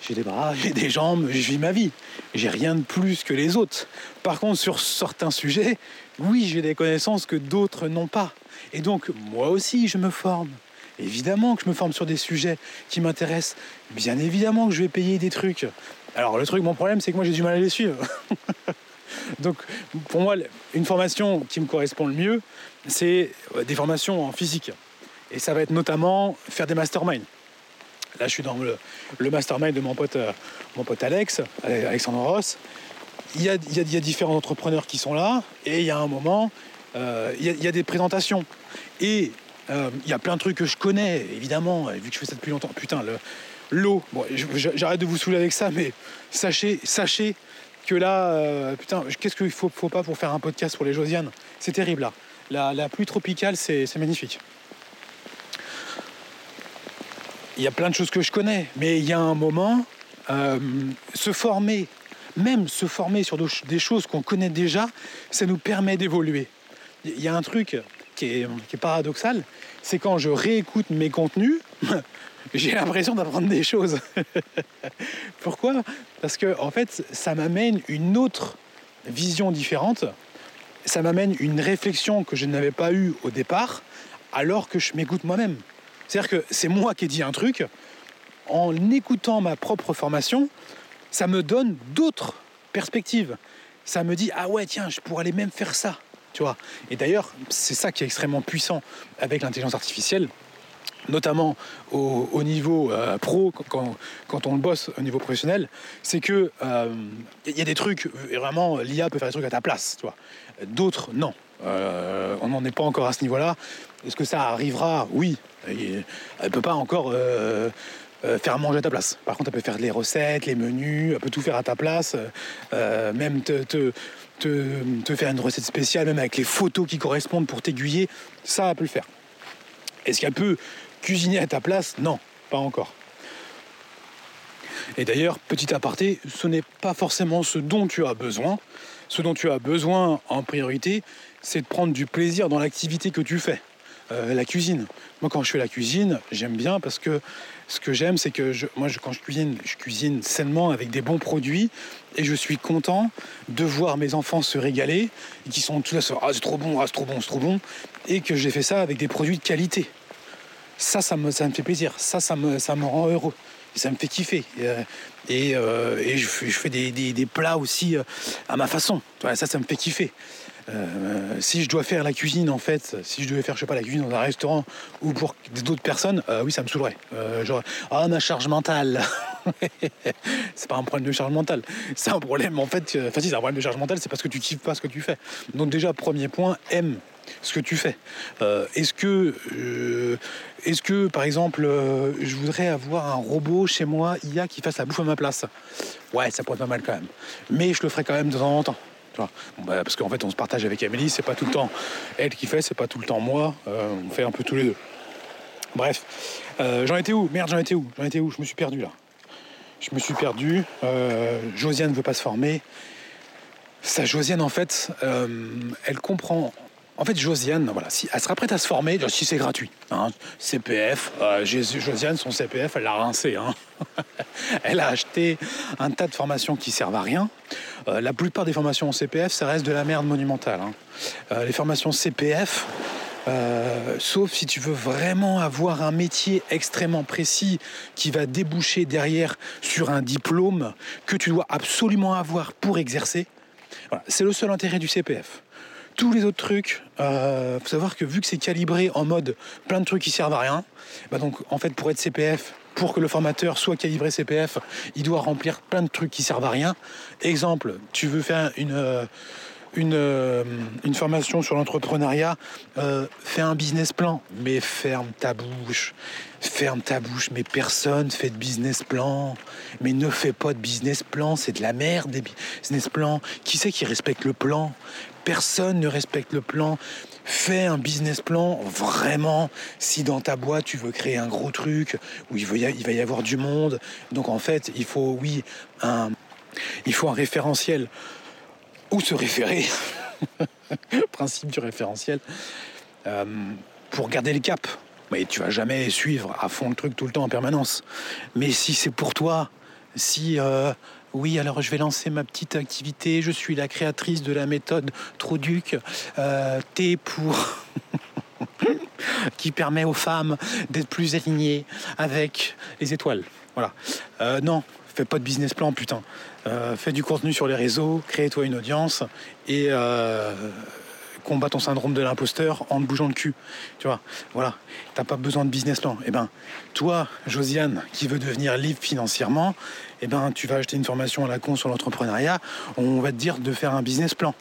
j'ai des bras, j'ai des jambes, je vis ma vie. J'ai rien de plus que les autres. Par contre, sur certains sujets, oui, j'ai des connaissances que d'autres n'ont pas. Et donc, moi aussi, je me forme. Évidemment que je me forme sur des sujets qui m'intéressent. Bien évidemment que je vais payer des trucs. Alors, le truc, mon problème, c'est que moi, j'ai du mal à les suivre. donc, pour moi, une formation qui me correspond le mieux, c'est des formations en physique. Et ça va être notamment faire des masterminds. Là, je suis dans le, mastermind de mon pote, euh, mon pote Alex, Alexandre Ross. Il y, a, différents entrepreneurs qui sont là, et il y a un moment, euh, il, y a, des présentations. Et euh, il y a plein de trucs que je connais, évidemment, vu que je fais ça depuis longtemps. Putain, l'eau, bon, j'arrête de vous saouler avec ça, mais sachez, sachez que là, putain, qu'est-ce qu'il faut, faut pas pour faire un podcast pour les Josiane? C'est terrible là. La pluie tropicale, c'est magnifique il y a plein de choses que je connais, mais il y a un moment, euh, se former, même se former sur des choses qu'on connaît déjà, ça nous permet d'évoluer. Il y a un truc qui est, paradoxal, c'est quand je réécoute mes contenus, j'ai l'impression d'apprendre des choses. Pourquoi? Parce que en fait, ça m'amène une autre vision différente. Ça m'amène une réflexion que je n'avais pas eue au départ, alors que je m'écoute moi-même. C'est-à-dire que c'est moi qui ai dit un truc. En écoutant ma propre formation, ça me donne d'autres perspectives. Ça me dit ah ouais tiens, je pourrais aller même faire ça. Tu. Et d'ailleurs, c'est ça qui est extrêmement puissant avec l'intelligence artificielle notamment au, niveau euh, pro, quand, on le bosse au niveau professionnel, c'est que il euh, y a des trucs, vraiment, l'IA peut faire des trucs à ta place, tu vois. D'autres, non. Euh, on n'en est pas encore à ce niveau-là. Est-ce que ça arrivera Oui. Elle ne peut pas encore faire manger à ta place. Par contre, elle peut faire les recettes, les menus, elle peut tout faire à ta place, même te, te, faire une recette spéciale, même avec les photos qui correspondent pour t'aiguiller. Ça, elle peut le faire. Est-ce qu'elle peut cuisiner à ta place? Non, pas encore. Et d'ailleurs, petit aparté, ce n'est pas forcément ce dont tu as besoin. Ce dont tu as besoin en priorité, c'est de prendre du plaisir dans l'activité que tu fais. Euh, la cuisine. Moi, quand je fais la cuisine, j'aime bien parce que ce que j'aime, c'est que moi, quand je cuisine, je cuisine sainement avec des bons produits et je suis content de voir mes enfants se régaler et qui sont tous là, ah, c'est trop bon, ah, c'est trop bon, c'est trop bon, et que j'ai fait ça avec des produits de qualité. Ça, ça me, fait plaisir. Ça, ça me, rend heureux. Et ça me fait kiffer. Et, euh, euh, je, fais des, plats aussi à ma façon. Ça, ça me fait kiffer. Euh, si je dois faire la cuisine, en fait, si je devais faire, je sais pas, la cuisine dans un restaurant ou pour d'autres personnes, euh, oui, ça me saoulerait. Euh, ah, ma charge mentale. c'est pas un problème de charge mentale. C'est un problème, en fait, enfin, si, c'est un problème de charge mentale, c'est parce que tu kiffes pas ce que tu fais. Donc, déjà, premier point, aime ce que tu fais. est-ce que, est-ce que, par exemple, je voudrais avoir un robot chez moi, IA, qui fasse la bouffe à ma place? Ouais, ça pourrait être pas mal quand même. Mais je le ferai quand même de temps en temps. Bah, parce qu'en fait, on se partage avec Amélie, c'est pas tout le temps elle qui fait, c'est pas tout le temps moi. Euh, on fait un peu tous les deux. Bref, euh, j'en étais où? Merde, j'en étais où? J'en étais où? Je me suis perdu là. Je me suis perdu. Euh, Josiane ne veut pas se former. Ça, Josiane, en fait, elle comprend en fait, Josiane, voilà, si, elle sera prête à se former si c'est gratuit. Hein. CPF, Josiane, son CPF, elle l'a rincé. Hein. elle a acheté un tas de formations qui servent à rien. Euh, la plupart des formations en CPF, ça reste de la merde monumentale. Hein. Euh, les formations CPF, sauf si tu veux vraiment avoir un métier extrêmement précis qui va déboucher derrière sur un diplôme que tu dois absolument avoir pour exercer. C'est le seul intérêt du CPF tous les autres trucs, euh, faut savoir que vu que c'est calibré en mode plein de trucs qui servent à rien, bah donc en fait pour être CPF, pour que le formateur soit calibré CPF, il doit remplir plein de trucs qui servent à rien. Exemple, tu veux faire une, euh, euh, une formation sur l'entrepreneuriat, fais un business plan, mais ferme ta bouche. Ferme ta bouche, mais personne fait de business plan. Mais ne fais pas de business plan, c'est de la merde des business plans. Qui c'est qui respecte le plan? Personne ne respecte le plan. Fais un business plan vraiment si dans ta boîte tu veux créer un gros truc où il, va y avoir du monde. Donc en fait, il faut, oui, un, il faut un référentiel où se référer? Principe du référentiel. Euh, pour garder le cap. Mais tu vas jamais suivre à fond le truc tout le temps en permanence. Mais si c'est pour toi, si euh, oui, alors je vais lancer ma petite activité. Je suis la créatrice de la méthode Troduc euh, T pour. qui permet aux femmes d'être plus alignées avec les étoiles. Voilà. Euh, non, fais pas de business plan, putain. Euh, fais du contenu sur les réseaux, crée-toi une audience et combat ton syndrome de l'imposteur en te bougeant le cul. Tu vois, voilà. T'as pas besoin de business plan. Eh ben, toi, Josiane, qui veut devenir libre financièrement, eh ben, tu vas acheter une formation à la con sur l'entrepreneuriat. On va te dire de faire un business plan.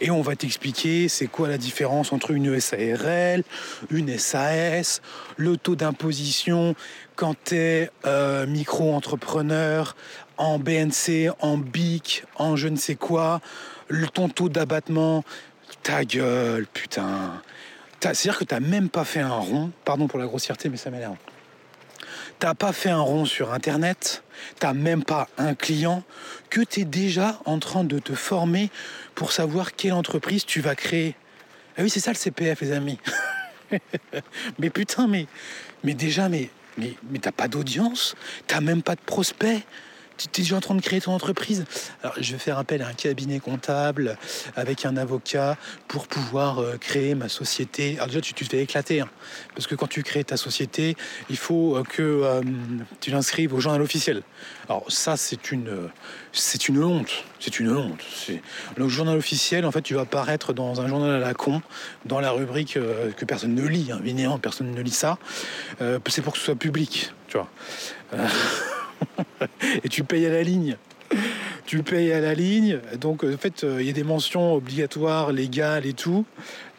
Et on va t'expliquer c'est quoi la différence entre une SARL, une SAS, le taux d'imposition quand tu es euh, micro-entrepreneur, en BNC, en BIC, en je ne sais quoi, ton taux d'abattement, ta gueule, putain. C'est-à-dire que t'as même pas fait un rond, pardon pour la grossièreté, mais ça m'énerve. T'as pas fait un rond sur Internet, t'as même pas un client, que tu es déjà en train de te former pour savoir quelle entreprise tu vas créer. Ah oui, c'est ça le CPF, les amis. mais putain, mais, déjà, mais, mais, mais t'as pas d'audience, t'as même pas de prospect tu es déjà en train de créer ton entreprise. Alors, je vais faire appel à un cabinet comptable avec un avocat pour pouvoir euh, créer ma société. Alors déjà, tu, te fais éclater. Hein. parce que quand tu crées ta société, il faut euh, que euh, tu l'inscrives au journal officiel. Alors ça, c'est une, une honte. C'est une honte. Le journal officiel, en fait, tu vas apparaître dans un journal à la con, dans la rubrique que personne ne lit. Hein. Personne ne lit ça. c'est pour que ce soit public, tu vois. et tu payes à la ligne. Tu payes à la ligne, donc en fait il y a des mentions obligatoires, légales et tout.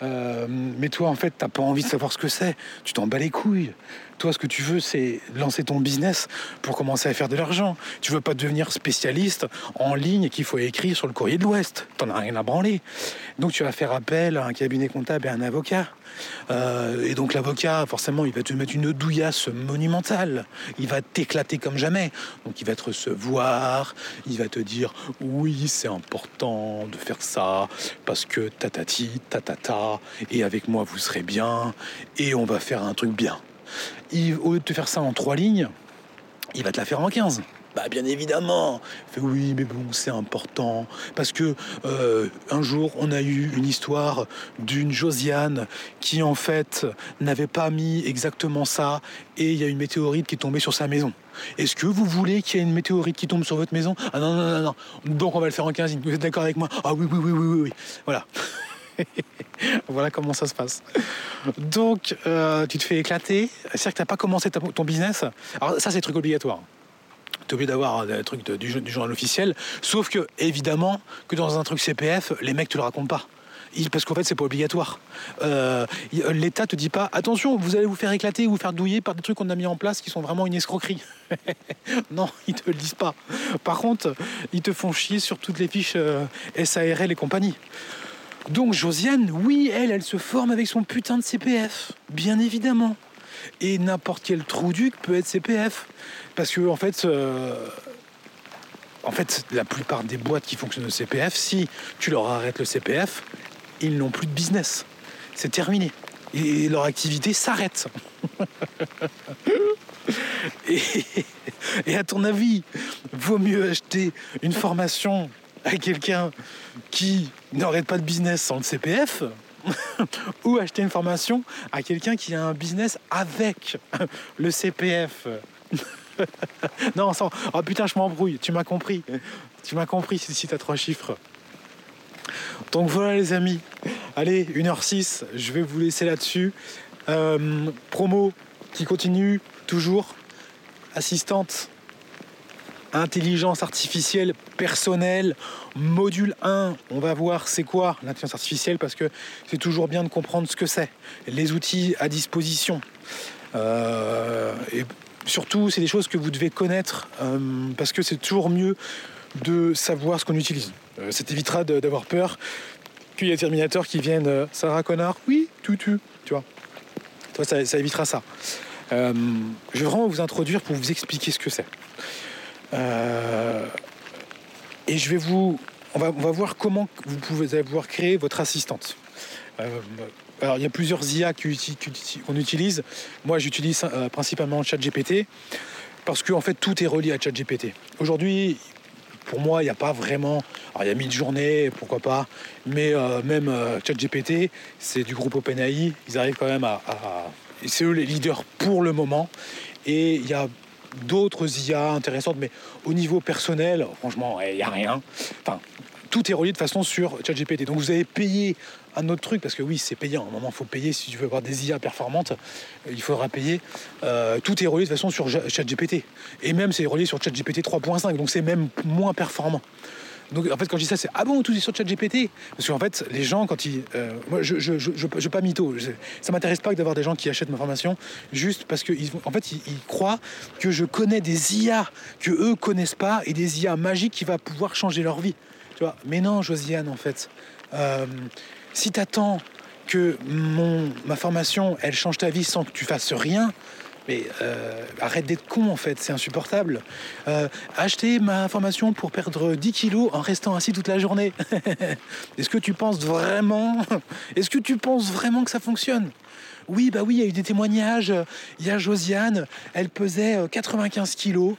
Euh, mais toi en fait t'as pas envie de savoir ce que c'est, tu t'en bats les couilles. Toi, ce que tu veux, c'est lancer ton business pour commencer à faire de l'argent. Tu veux pas devenir spécialiste en ligne qu'il faut écrire sur le courrier de l'Ouest. T'en as rien à branler. Donc, tu vas faire appel à un cabinet comptable et à un avocat. Euh, et donc, l'avocat, forcément, il va te mettre une douillasse monumentale. Il va t'éclater comme jamais. Donc, il va te recevoir. Il va te dire oui, c'est important de faire ça parce que tatati, tatata. Et avec moi, vous serez bien. Et on va faire un truc bien au lieu de te faire ça en trois lignes, il va te la faire en 15. Bah bien évidemment. Fait, oui, mais bon, c'est important parce que euh, un jour on a eu une histoire d'une Josiane qui en fait n'avait pas mis exactement ça et il y a une météorite qui est tombée sur sa maison. Est-ce que vous voulez qu'il y ait une météorite qui tombe sur votre maison? Ah non non non non. Donc on va le faire en 15 Vous êtes d'accord avec moi? Ah oui oui oui oui oui. Voilà. voilà comment ça se passe. Donc, euh, tu te fais éclater. C'est-à-dire que tu n'as pas commencé ton business. Alors, ça, c'est truc obligatoire. Tu es obligé d'avoir des trucs du, journal officiel. Sauf que, évidemment, que dans un truc CPF, les mecs te le racontent pas parce qu'en fait c'est pas obligatoire. Euh, L'État te dit pas attention, vous allez vous faire éclater, vous faire douiller par des trucs qu'on a mis en place qui sont vraiment une escroquerie. non, ils te le disent pas. Par contre, ils te font chier sur toutes les fiches euh, SARL et compagnie. Donc Josiane, oui, elle, elle se forme avec son putain de CPF, bien évidemment. Et n'importe quel trou duc peut être CPF. Parce que en fait, euh, en fait, la plupart des boîtes qui fonctionnent au CPF, si tu leur arrêtes le CPF, ils n'ont plus de business. C'est terminé. Et leur activité s'arrête. et, et à ton avis, vaut mieux acheter une formation à quelqu'un qui n'aurait pas de business sans le CPF ou acheter une formation à quelqu'un qui a un business avec le CPF. non, sans... Oh putain, je m'embrouille, tu m'as compris. Tu m'as compris si tu as trois chiffres. Donc voilà les amis. Allez, 1h06, je vais vous laisser là-dessus. Euh, promo qui continue toujours. Assistante intelligence artificielle personnelle, module 1. On va voir c'est quoi l'intelligence artificielle parce que c'est toujours bien de comprendre ce que c'est, les outils à disposition. Euh, et surtout, c'est des choses que vous devez connaître euh, parce que c'est toujours mieux de savoir ce qu'on utilise. Euh, ça t'évitera d'avoir peur qu'il y ait des Terminators qui viennent Sarah Connor, oui, tout, tu vois. Toi, ça, ça évitera ça. je vais vraiment vous introduire pour vous expliquer ce que c'est. Euh, et je vais vous, on va, on va, voir comment vous pouvez pouvoir créer votre assistante. Euh, alors il y a plusieurs IA qu'on utilise. Moi j'utilise euh, principalement ChatGPT parce que en fait tout est relié à ChatGPT. Aujourd'hui, pour moi, il n'y a pas vraiment. Alors, il y a mille journées, pourquoi pas, mais même ChatGPT, c'est du groupe OpenAI. Ils arrivent quand même à. à... C'est eux les leaders pour le moment. Et il y a d'autres IA intéressantes, mais au niveau personnel, franchement, il n'y a rien. Enfin, tout est relié de façon sur ChatGPT. Donc vous avez payé un autre truc, parce que oui, c'est payant. À un moment, il faut payer. Si tu veux avoir des IA performantes, il faudra payer. Euh, tout est relié de façon sur ChatGPT. Et même, c'est relié sur ChatGPT 3.5, donc c'est même moins performant. Donc en fait, quand je dis ça, c'est ah bon, tout est sur ChatGPT? Parce qu'en fait, les gens, quand ils. Euh, moi, je je, je, je, pas mytho. ça m'intéresse pas d'avoir des gens qui achètent ma formation juste parce qu'ils en fait, ils, croient que je connais des IA que eux connaissent pas et des IA magiques qui vont pouvoir changer leur vie. Tu vois? Mais non, Josiane, en fait. Euh, si tu attends que mon, ma formation, elle change ta vie sans que tu fasses rien, Mais euh, arrête d'être con en fait, c'est insupportable. Euh, acheter ma formation pour perdre 10 kilos en restant assis toute la journée. Est-ce que tu penses vraiment Est-ce que tu penses vraiment que ça fonctionne? Oui, bah oui, il y a eu des témoignages. Il y a Josiane, elle pesait 95 euh, kilos,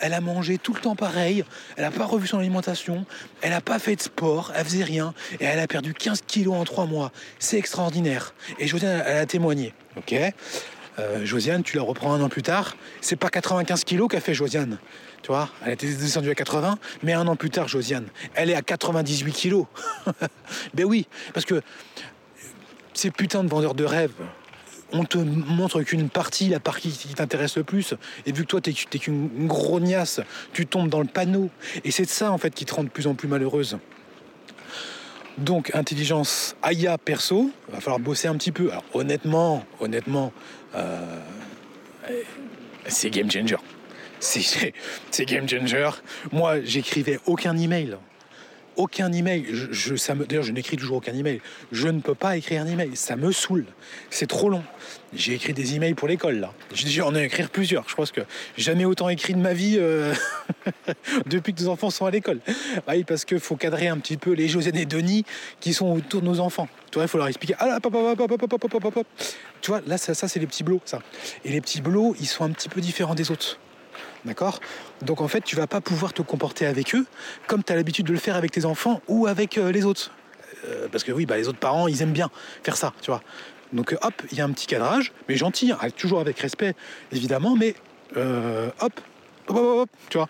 elle a mangé tout le temps pareil, elle n'a pas revu son alimentation, elle n'a pas fait de sport, elle faisait rien, et elle a perdu 15 kilos en 3 mois. C'est extraordinaire. Et Josiane, elle a témoigné. Ok? Euh, Josiane, tu la reprends un an plus tard, c'est pas 95 kilos qu'a fait Josiane. Tu vois, elle était descendue à 80, mais un an plus tard, Josiane, elle est à 98 kilos. ben oui, parce que ces putains de vendeurs de rêves, on te montre qu'une partie, la partie qui t'intéresse le plus. Et vu que toi, t'es, t'es qu'une grognasse, tu tombes dans le panneau. Et c'est ça, en fait, qui te rend de plus en plus malheureuse. Donc, intelligence Aya perso, va falloir bosser un petit peu. Honnêtement, honnêtement, c'est game changer. C'est, game changer. Moi, j'écrivais aucun email aucun email. D'ailleurs, je n'écris toujours aucun email. Je ne peux pas écrire un email. Ça me saoule. C'est trop long. J'ai écrit des emails pour l'école là. J'en ai écrit plusieurs. Je pense que jamais autant écrit de ma vie euh, depuis que nos enfants sont à l'école. Bah oui, parce qu'il faut cadrer un petit peu les Josiane et Denis qui sont autour de nos enfants. Il faut leur expliquer. Tu vois, là, ça, ça c'est les petits blots, ça. Et les petits blots, ils sont un petit peu différents des autres. D'accord? Donc en fait, tu vas pas pouvoir te comporter avec eux comme tu as l'habitude de le faire avec tes enfants ou avec euh, les autres. Euh, parce que oui, bah, les autres parents, ils aiment bien faire ça, tu vois. Donc hop, il y a un petit cadrage, mais gentil, hein, toujours avec respect, évidemment, mais euh, hop, hop, hop, hop, tu vois.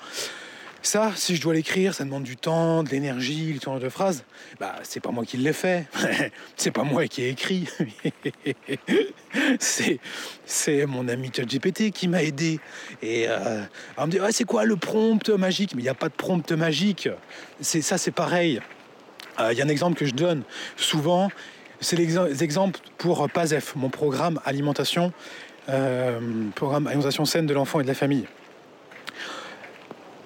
Ça, si je dois l'écrire, ça demande du temps, de l'énergie, le tour de phrases. Bah, c'est pas moi qui l'ai fait. c'est pas moi qui ai écrit. c'est, mon ami ChatGPT qui m'a aidé. Et euh, on me dit, c'est quoi le prompt magique? Mais il n'y a pas de prompt magique. C'est, ça, c'est pareil. Euh, il y a un exemple que je donne souvent. C'est l'exemple pour PASEF, mon programme alimentation, euh, programme alimentation saine de l'enfant et de la famille.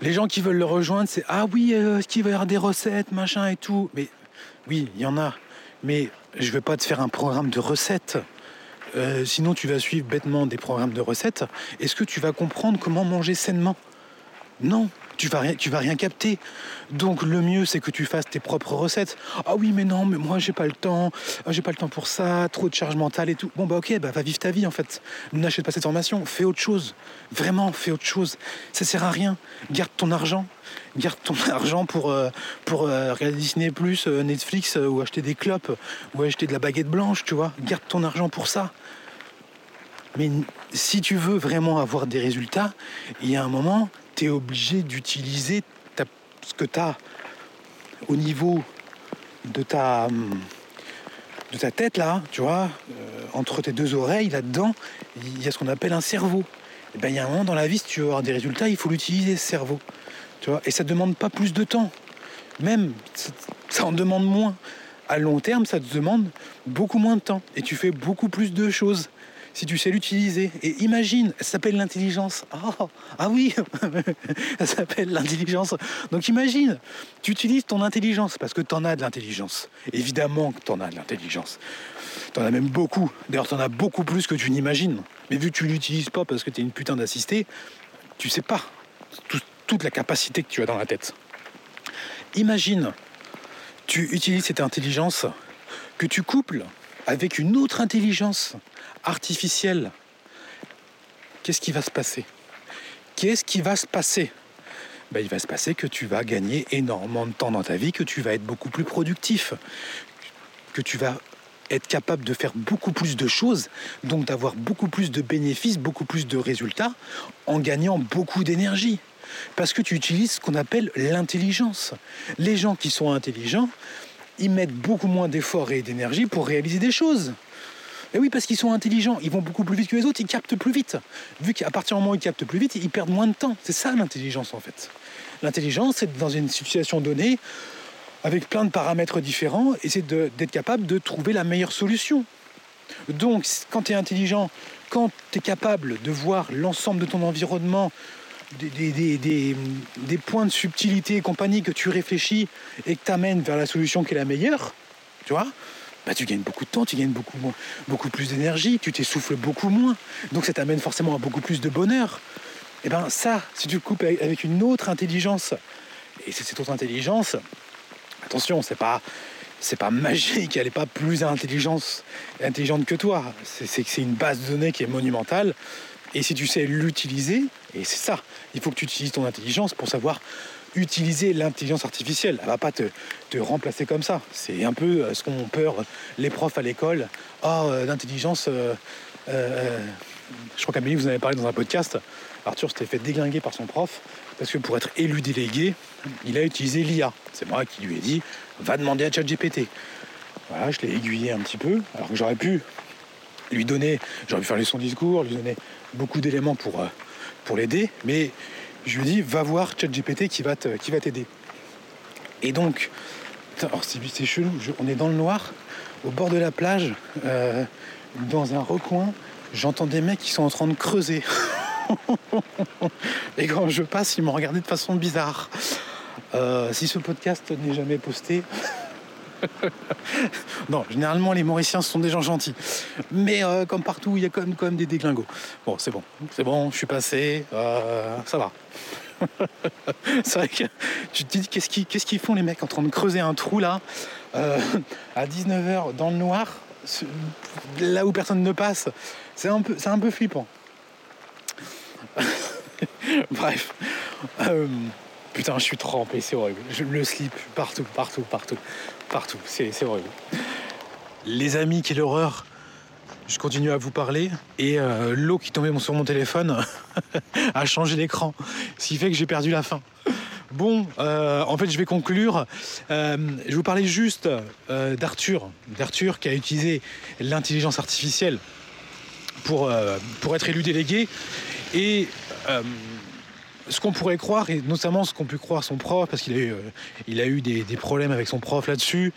Les gens qui veulent le rejoindre, c'est Ah oui, euh, est-ce qu'il va y avoir des recettes, machin et tout? Mais oui, il y en a. Mais je ne vais pas te faire un programme de recettes. Euh, sinon, tu vas suivre bêtement des programmes de recettes. Est-ce que tu vas comprendre comment manger sainement? Non tu vas rien, tu vas rien capter. Donc le mieux c'est que tu fasses tes propres recettes. Ah oui mais non mais moi j'ai pas le temps, ah, j'ai pas le temps pour ça, trop de charge mentale et tout. Bon bah ok bah va vivre ta vie en fait. N'achète pas cette formation, fais autre chose. Vraiment fais autre chose. Ça sert à rien. Garde ton argent. Garde ton argent pour, euh, pour euh, regarder Disney Plus, euh, Netflix ou acheter des clopes ou acheter de la baguette blanche, tu vois. Garde ton argent pour ça. Mais si tu veux vraiment avoir des résultats, il y a un moment, tu es obligé d'utiliser ce que tu as au niveau de ta, de ta tête, là, tu vois, euh, entre tes deux oreilles, là-dedans, il y a ce qu'on appelle un cerveau. Et ben, il y a un moment dans la vie, si tu veux avoir des résultats, il faut l'utiliser, ce cerveau. Tu vois, et ça ne demande pas plus de temps. Même, ça en demande moins. À long terme, ça te demande beaucoup moins de temps. Et tu fais beaucoup plus de choses si tu sais l'utiliser. Et imagine, ça s'appelle l'intelligence. Oh, ah oui, ça s'appelle l'intelligence. Donc imagine, tu utilises ton intelligence parce que tu en as de l'intelligence. Évidemment que tu en as de l'intelligence. Tu en as même beaucoup. D'ailleurs, tu en as beaucoup plus que tu n'imagines. Mais vu que tu l'utilises pas parce que tu es une putain d'assisté, tu sais pas toute la capacité que tu as dans la tête. Imagine, tu utilises cette intelligence que tu couples avec une autre intelligence artificielle, qu'est-ce qui va se passer? Qu'est-ce qui va se passer? Ben, Il va se passer que tu vas gagner énormément de temps dans ta vie, que tu vas être beaucoup plus productif, que tu vas être capable de faire beaucoup plus de choses, donc d'avoir beaucoup plus de bénéfices, beaucoup plus de résultats, en gagnant beaucoup d'énergie. Parce que tu utilises ce qu'on appelle l'intelligence. Les gens qui sont intelligents, ils mettent beaucoup moins d'efforts et d'énergie pour réaliser des choses. Et oui, parce qu'ils sont intelligents, ils vont beaucoup plus vite que les autres, ils captent plus vite. Vu qu'à partir du moment où ils captent plus vite, ils perdent moins de temps. C'est ça l'intelligence en fait. L'intelligence, c'est dans une situation donnée, avec plein de paramètres différents, et c'est d'être capable de trouver la meilleure solution. Donc, quand tu es intelligent, quand tu es capable de voir l'ensemble de ton environnement, des, des, points de subtilité et compagnie que tu réfléchis et que tu amènes vers la solution qui est la meilleure, tu vois, bah, tu gagnes beaucoup de temps, tu gagnes beaucoup, beaucoup plus d'énergie, tu t'essouffles beaucoup moins. Donc ça t'amène forcément à beaucoup plus de bonheur. Et bien ça, si tu le coupes avec une autre intelligence, et c'est cette autre intelligence, attention, c'est pas c'est pas magique, elle n'est pas plus intelligente, intelligente que toi. C'est c'est une base de données qui est monumentale. Et si tu sais l'utiliser, et c'est ça, il faut que tu utilises ton intelligence pour savoir utiliser l'intelligence artificielle. Elle va pas te, remplacer comme ça. C'est un peu euh, ce qu'ont peur les profs à l'école. Ah, oh, l'intelligence. Euh, je crois qu'Amélie, vous en avez parlé dans un podcast. Arthur s'était fait déglinguer par son prof parce que pour être élu délégué, il a utilisé l'IA. C'est moi qui lui ai dit va demander à ChatGPT. Voilà, je l'ai aiguillé un petit peu, alors que j'aurais pu lui donner, j'aurais pu faire son discours, lui donner beaucoup d'éléments pour, pour l'aider, mais je lui ai dit, va voir ChatGPT qui va t'aider. Et donc, c'est chelou, on est dans le noir, au bord de la plage, euh, dans un recoin, j'entends des mecs qui sont en train de creuser. Et quand je passe, ils m'ont regardé de façon bizarre. Euh, si ce podcast n'est jamais posté, non, généralement les Mauriciens sont des gens gentils. Mais euh, comme partout, il y a quand même, des déglingos. Bon, c'est bon, c'est bon, je suis passé, euh, ça va. c'est vrai que tu te dis qu'est-ce qu'ils font les mecs en train de creuser un trou là euh, à 19h dans le noir, là où personne ne passe. C'est un peu, un peu flippant. Bref. Putain, je suis trempé, c'est horrible. Je le slip partout, partout, partout, partout. C'est horrible. Les amis, quelle horreur. Je continue à vous parler et euh, l'eau qui tombait sur mon téléphone a changé l'écran, ce qui fait que j'ai perdu la fin. Bon, euh, en fait, je vais conclure. Euh, je vous parlais juste d'Arthur, d'Arthur qui a utilisé l'intelligence artificielle pour, pour être élu délégué. Et ce qu'on pourrait croire, et notamment ce qu'ont pu croire son prof, parce qu'il a eu, euh, il a eu des, problèmes avec son prof là-dessus.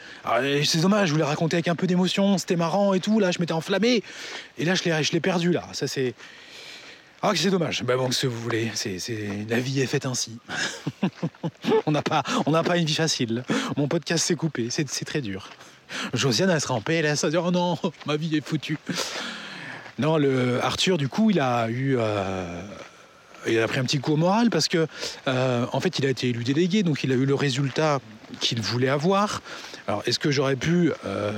C'est dommage, je voulais raconter avec un peu d'émotion, c'était marrant et tout. Là, je m'étais enflammé. Et là, je l'ai perdu, là. Ça, c'est. Ah, c'est dommage. Bah bon, ce vous voulez, c'est, la vie est faite ainsi. on n'a pas, pas une vie facile. Mon podcast s'est coupé, c'est, très dur. Josiane, elle sera en PLS, elle va dire oh non, ma vie est foutue. Non, le Arthur, du coup, il a eu. Euh, il a pris un petit coup au moral parce que, euh, en fait, il a été élu délégué, donc il a eu le résultat qu'il voulait avoir. Alors, est-ce que j'aurais pu. Euh,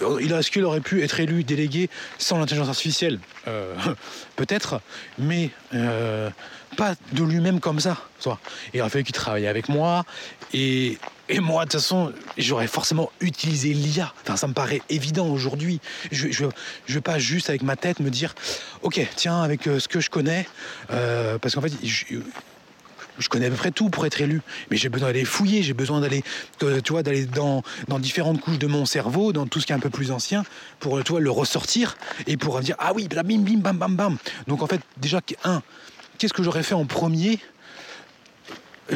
est-ce qu'il aurait pu être élu délégué sans l'intelligence artificielle? Euh, Peut-être, mais pas de lui-même comme ça. Soit. Il aurait fallu qu'il travaille avec moi. Et, et moi, de toute façon, j'aurais forcément utilisé l'IA. Enfin, ça me paraît évident aujourd'hui. Je ne pas juste avec ma tête me dire, ok, tiens, avec euh, ce que je connais, euh, parce qu'en fait, je, connais à peu près tout pour être élu, mais j'ai besoin d'aller fouiller, j'ai besoin d'aller, d'aller dans, différentes couches de mon cerveau, dans tout ce qui est un peu plus ancien, pour le ressortir et pour dire ah oui, bim, bim, bam, bam, bam. Donc en fait, déjà un, qu'est-ce que j'aurais fait en premier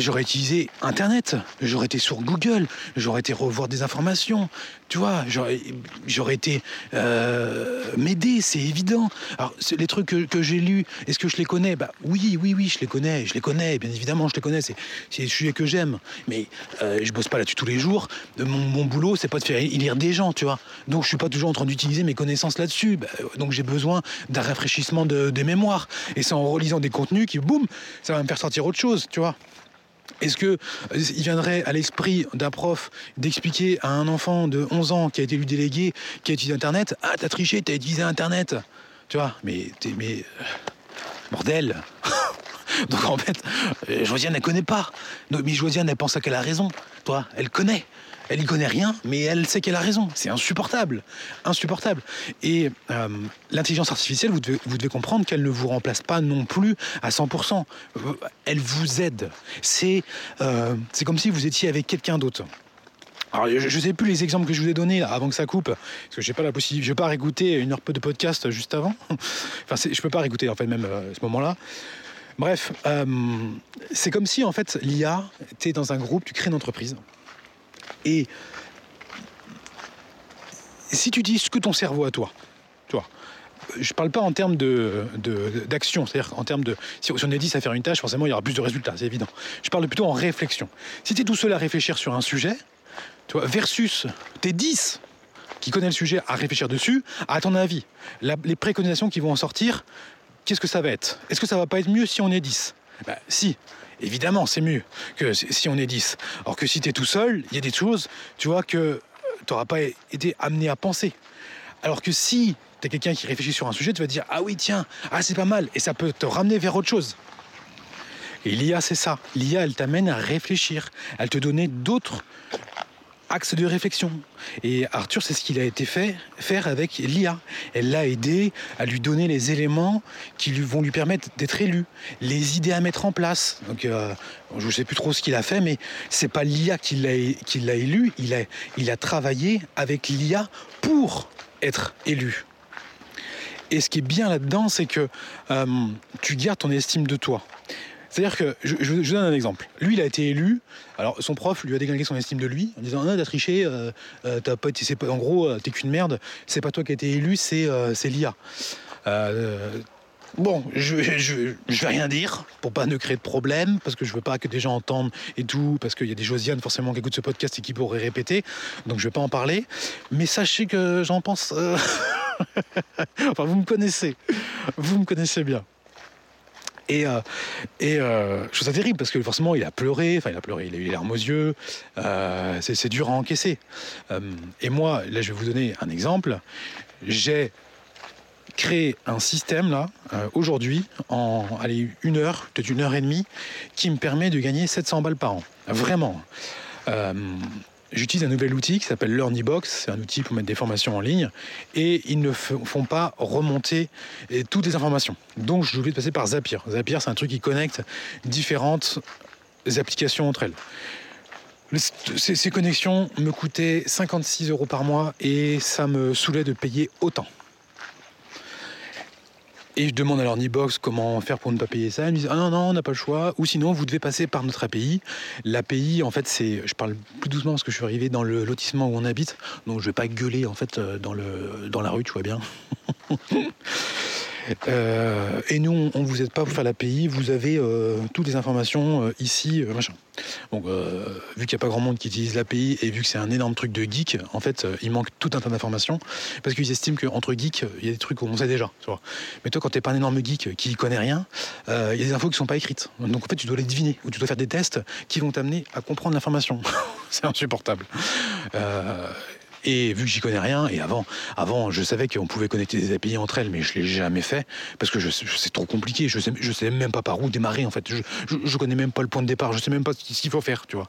j'aurais utilisé Internet, j'aurais été sur Google, j'aurais été revoir des informations, tu vois, j'aurais été euh, m'aider, c'est évident. Alors, les trucs que, j'ai lus, est-ce que je les connais? Bah oui, oui, oui, je les connais, je les connais, bien évidemment, je les connais, c'est des sujets que j'aime. Mais euh, je bosse pas là-dessus tous les jours. Mon, mon boulot, c'est pas de faire lire des gens, tu vois. Donc, je suis pas toujours en train d'utiliser mes connaissances là-dessus. Bah, donc, j'ai besoin d'un rafraîchissement de, des mémoires. Et c'est en relisant des contenus qui, boum, ça va me faire sortir autre chose, tu vois. Est-ce que euh, il viendrait à l'esprit d'un prof d'expliquer à un enfant de 11 ans qui a été élu délégué, qui a utilisé Internet, ah t'as triché, t'as utilisé Internet, tu vois Mais mais euh, bordel. Donc en fait, euh, Josiane ne connaît pas. Mais Josiane elle pense qu'elle a raison, toi, elle connaît. Elle y connaît rien, mais elle sait qu'elle a raison. C'est insupportable. Insupportable. Et euh, l'intelligence artificielle, vous devez, comprendre qu'elle ne vous remplace pas non plus à 100%. Elle vous aide. C'est euh, c'est comme si vous étiez avec quelqu'un d'autre. Alors, je ne sais plus les exemples que je vous ai donnés avant que ça coupe, parce que j'ai pas la possibilité, je vais pas réécouter une heure de podcast juste avant. enfin, je peux pas réécouter en fait même euh, ce moment-là. Bref, c'est comme si en fait l'IA était dans un groupe, tu crées une entreprise, et si tu dis ce que ton cerveau a toi, toi, je parle pas en termes d'action, c'est-à-dire en termes de. Si on est 10 à faire une tâche, forcément il y aura plus de résultats, c'est évident. Je parle plutôt en réflexion. Si tu es tout seul à réfléchir sur un sujet, tu vois, versus t'es 10 qui connaît le sujet à réfléchir dessus. À ton avis, les préconisations qui vont en sortir, qu'est-ce que ça va être? Est-ce que ça va pas être mieux si on est 10 bah, Si, évidemment, c'est mieux que si on est 10. Alors que si tu es tout seul, il y a des choses, tu vois, que tu n'auras pas été amené à penser. Alors que si tu es quelqu'un qui réfléchit sur un sujet, tu vas dire Ah oui, tiens, ah, c'est pas mal, et ça peut te ramener vers autre chose. Et l'IA, c'est ça. L'IA, elle t'amène à réfléchir, elle te donner d'autres axes de réflexion. Et Arthur, c'est ce qu'il a été fait faire avec l'IA. Elle l'a aidé à lui donner les éléments qui lui vont lui permettre d'être élu, les idées à mettre en place. Donc, euh, je ne sais plus trop ce qu'il a fait, mais c'est pas l'IA qui l'a élu. Il a, il a travaillé avec l'IA pour être élu. Et ce qui est bien là-dedans, c'est que euh, tu gardes ton estime de toi. C'est-à-dire que, je, je, donne un exemple. Lui, il a été élu. Alors, son prof lui a déglingué son estime de lui en disant Non, t'as triché, euh, euh t'as pas, pas, en gros, euh, t'es qu'une merde, c'est pas toi qui as été élu, c'est euh, l'IA. Bon, je, je, je, vais rien dire pour pas ne créer de problème, parce que je veux pas que des gens entendent et tout, parce qu'il y a des Josiane forcément qui écoutent ce podcast et qui pourraient répéter, donc je vais pas en parler. Mais sachez que j'en pense. enfin, vous me connaissez, vous me connaissez bien. Et, euh, et euh, je trouve ça terrible parce que forcément il a pleuré, enfin il a pleuré, il a eu les larmes aux yeux, euh, c'est dur à encaisser. Euh, et moi, là je vais vous donner un exemple. J'ai créé un système là, euh, aujourd'hui, en allez, une heure, peut-être une heure et demie, qui me permet de gagner 700 balles par an. Vraiment. Euh, j'utilise un nouvel outil qui s'appelle LearnyBox. C'est un outil pour mettre des formations en ligne. Et ils ne font pas remonter toutes les informations. Donc, je vais passer par Zapier. Zapier, c'est un truc qui connecte différentes applications entre elles. Ces, ces, connexions me coûtaient 56 euros par mois et ça me saoulait de payer autant. Et je demande à leur box comment faire pour ne pas payer ça. Ils me disent Ah non, non, on n'a pas le choix. Ou sinon, vous devez passer par notre API. L'API, en fait, c'est. Je parle plus doucement parce que je suis arrivé dans le lotissement où on habite. Donc, je vais pas gueuler, en fait, euh, dans, le, dans la rue, tu vois bien. Euh, et nous, on ne vous aide pas pour faire l'API, vous avez euh, toutes les informations euh, ici, machin. Donc, vu qu'il n'y a pas grand monde qui utilise l'API et vu que c'est un énorme truc de geek, en fait, il manque tout un tas d'informations parce qu'ils estiment qu'entre geeks, il y a des trucs qu'on sait déjà. Tu vois. Mais toi, quand tu n'es pas un énorme geek qui connaît rien, il y a des infos qui ne sont pas écrites. Donc, en fait, tu dois les deviner ou tu dois faire des tests qui vont t'amener à comprendre l'information. c'est insupportable. Et vu que j'y connais rien, et avant, avant je savais qu'on pouvait connecter des API entre elles, mais je l'ai jamais fait parce que c'est trop compliqué. Je sais, je sais même pas par où démarrer en fait. Je, je, je, connais même pas le point de départ. Je sais même pas ce qu'il faut faire, tu vois.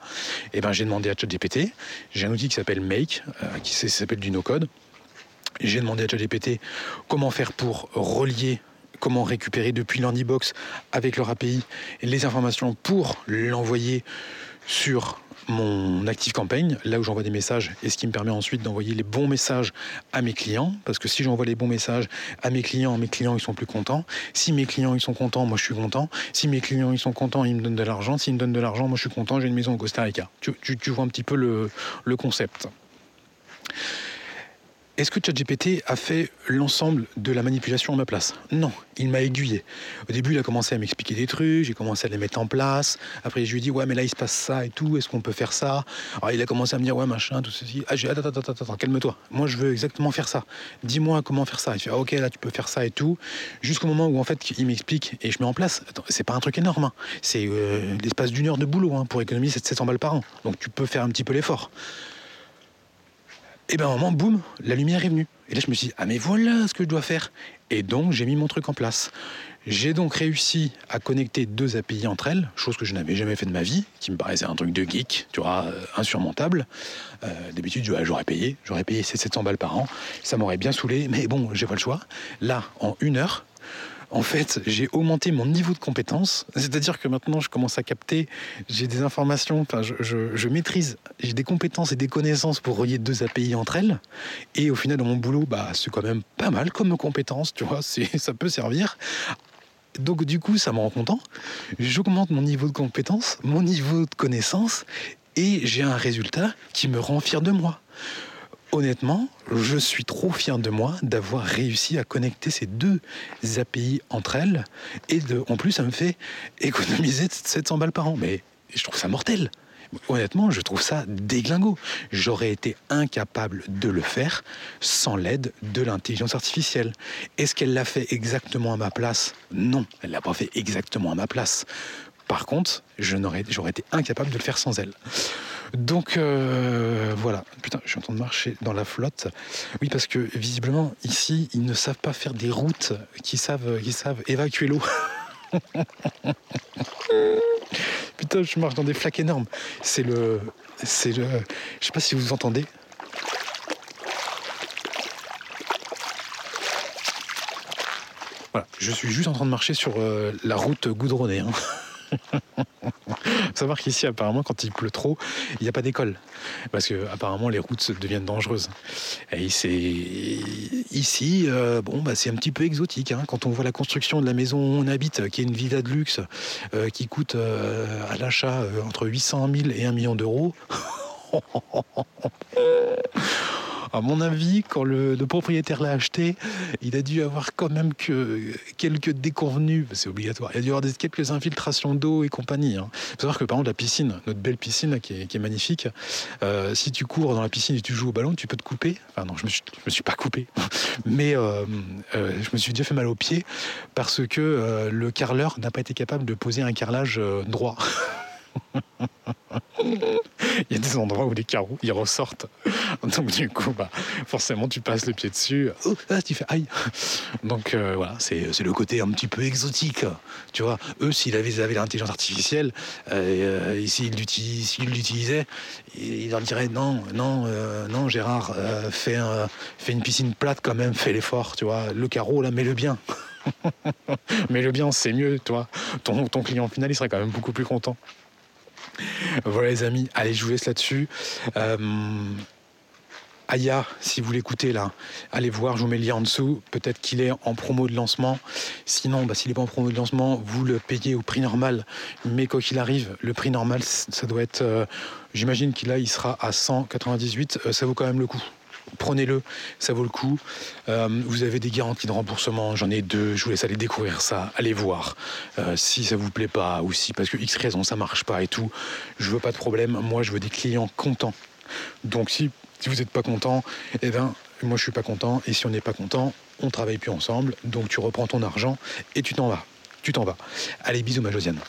Et ben j'ai demandé à ChatGPT. J'ai un outil qui s'appelle Make, euh, qui s'appelle du no-code. J'ai demandé à ChatGPT comment faire pour relier comment récupérer depuis l'Andibox avec leur API les informations pour l'envoyer sur mon Active Campaign, là où j'envoie des messages, et ce qui me permet ensuite d'envoyer les bons messages à mes clients, parce que si j'envoie les bons messages à mes clients, mes clients ils sont plus contents. Si mes clients ils sont contents, moi je suis content. Si mes clients ils sont contents, ils me donnent de l'argent. S'ils me donnent de l'argent, moi je suis content. J'ai une maison au Costa Rica. Tu, vois un petit peu le concept. Est-ce que ChatGPT a fait l'ensemble de la manipulation à ma place? Non, il m'a aiguillé. Au début, il a commencé à m'expliquer des trucs, j'ai commencé à les mettre en place. Après, je lui ai dit, ouais, mais là, il se passe ça et tout, est-ce qu'on peut faire ça? Alors, il a commencé à me dire, ouais, machin, tout ceci. Ah, j'ai attends, attends, attends, calme-toi. Moi, je veux exactement faire ça. Dis-moi comment faire ça. Il fait, ah, ok, là, tu peux faire ça et tout. Jusqu'au moment où, en fait, il m'explique et je mets en place. C'est pas un truc énorme. Hein. C'est euh, l'espace d'une heure de boulot hein, pour économiser 700 balles par an. Donc, tu peux faire un petit peu l'effort. Et bien, à un moment, boum, la lumière est venue. Et là, je me suis dit, ah, mais voilà ce que je dois faire. Et donc, j'ai mis mon truc en place. J'ai donc réussi à connecter deux API entre elles, chose que je n'avais jamais fait de ma vie, qui me paraissait un truc de geek, tu vois, euh, insurmontable. Euh, D'habitude, j'aurais payé, j'aurais payé 700 balles par an, ça m'aurait bien saoulé, mais bon, j'ai pas le choix. Là, en une heure, en fait, j'ai augmenté mon niveau de compétence. C'est-à-dire que maintenant, je commence à capter, j'ai des informations, je maîtrise, j'ai des compétences et des connaissances pour relier deux API entre elles. Et au final, dans mon boulot, bah, c'est quand même pas mal comme compétence, tu vois, ça peut servir. Donc du coup, ça me rend content. J'augmente mon niveau de compétence, mon niveau de connaissance, et j'ai un résultat qui me rend fier de moi honnêtement, je suis trop fier de moi d'avoir réussi à connecter ces deux API entre elles. Et de, en plus, ça me fait économiser 700 balles par an. Mais je trouve ça mortel. Honnêtement, je trouve ça déglingo. J'aurais été incapable de le faire sans l'aide de l'intelligence artificielle. Est-ce qu'elle l'a fait exactement à ma place? Non, elle l'a pas fait exactement à ma place. Par contre, j'aurais été incapable de le faire sans elle. Donc euh, voilà, putain, je suis en train de marcher dans la flotte. Oui, parce que visiblement, ici, ils ne savent pas faire des routes qui savent, savent évacuer l'eau. putain, je marche dans des flaques énormes. C'est le. C'est le. Je sais pas si vous entendez. Voilà, je suis juste en train de marcher sur euh, la route goudronnée. Hein. savoir qu'ici, apparemment, quand il pleut trop, il n'y a pas d'école. Parce que, apparemment, les routes deviennent dangereuses. Et c'est ici, euh, bon, bah, c'est un petit peu exotique. Hein. quand on voit la construction de la maison où on habite, qui est une villa de luxe, euh, qui coûte euh, à l'achat entre 800 000 et 1 million d'euros. À mon avis, quand le, propriétaire l'a acheté, il a dû avoir quand même que quelques déconvenus, c'est obligatoire. Il a dû avoir quelques infiltrations d'eau et compagnie. Il hein. faut savoir que par exemple la piscine, notre belle piscine qui, est, magnifique, euh, si tu cours dans la piscine et tu joues au ballon, tu peux te couper. Enfin non, je me suis, me suis pas coupé, mais euh, euh, je me suis déjà fait mal au pied parce que le carreleur n'a pas été capable de poser un carrelage droit. il y a des endroits où les carreaux ils ressortent. Donc du coup, bah, forcément, tu passes le pied dessus. Oh, ah, tu fais aïe. Donc euh, voilà, c'est le côté un petit peu exotique. Tu vois, eux, s'ils avaient, avaient l'intelligence artificielle, euh, euh s'ils l'utilisaient, ils leur diraient non, non, euh, non, Gérard, fais, fais une piscine plate quand même, fais l'effort. Tu vois, le carreau là, mets-le bien. Mais le bien, c'est mieux, toi. Ton, ton client final, il serait quand même beaucoup plus content. Voilà les amis, allez, je vous laisse là-dessus. Euh, Aya, si vous l'écoutez là, allez voir, je vous mets le lien en dessous. Peut-être qu'il est en promo de lancement. Sinon, bah, s'il n'est pas en promo de lancement, vous le payez au prix normal. Mais quoi qu'il arrive, le prix normal, ça doit être. Euh, j'imagine qu'il il sera à 198. Euh, ça vaut quand même le coup prenez-le, ça vaut le coup. Euh, vous avez des garanties de remboursement, j'en ai deux, je vous laisse aller découvrir ça, allez voir. Euh, si ça vous plaît pas, ou si parce que X raison ça marche pas et tout, je veux pas de problème, moi je veux des clients contents. Donc si, si vous n'êtes pas content, eh ben moi je suis pas content, et si on n'est pas content, on travaille plus ensemble, donc tu reprends ton argent et tu t'en vas. Tu t'en vas. Allez, bisous ma Josiane.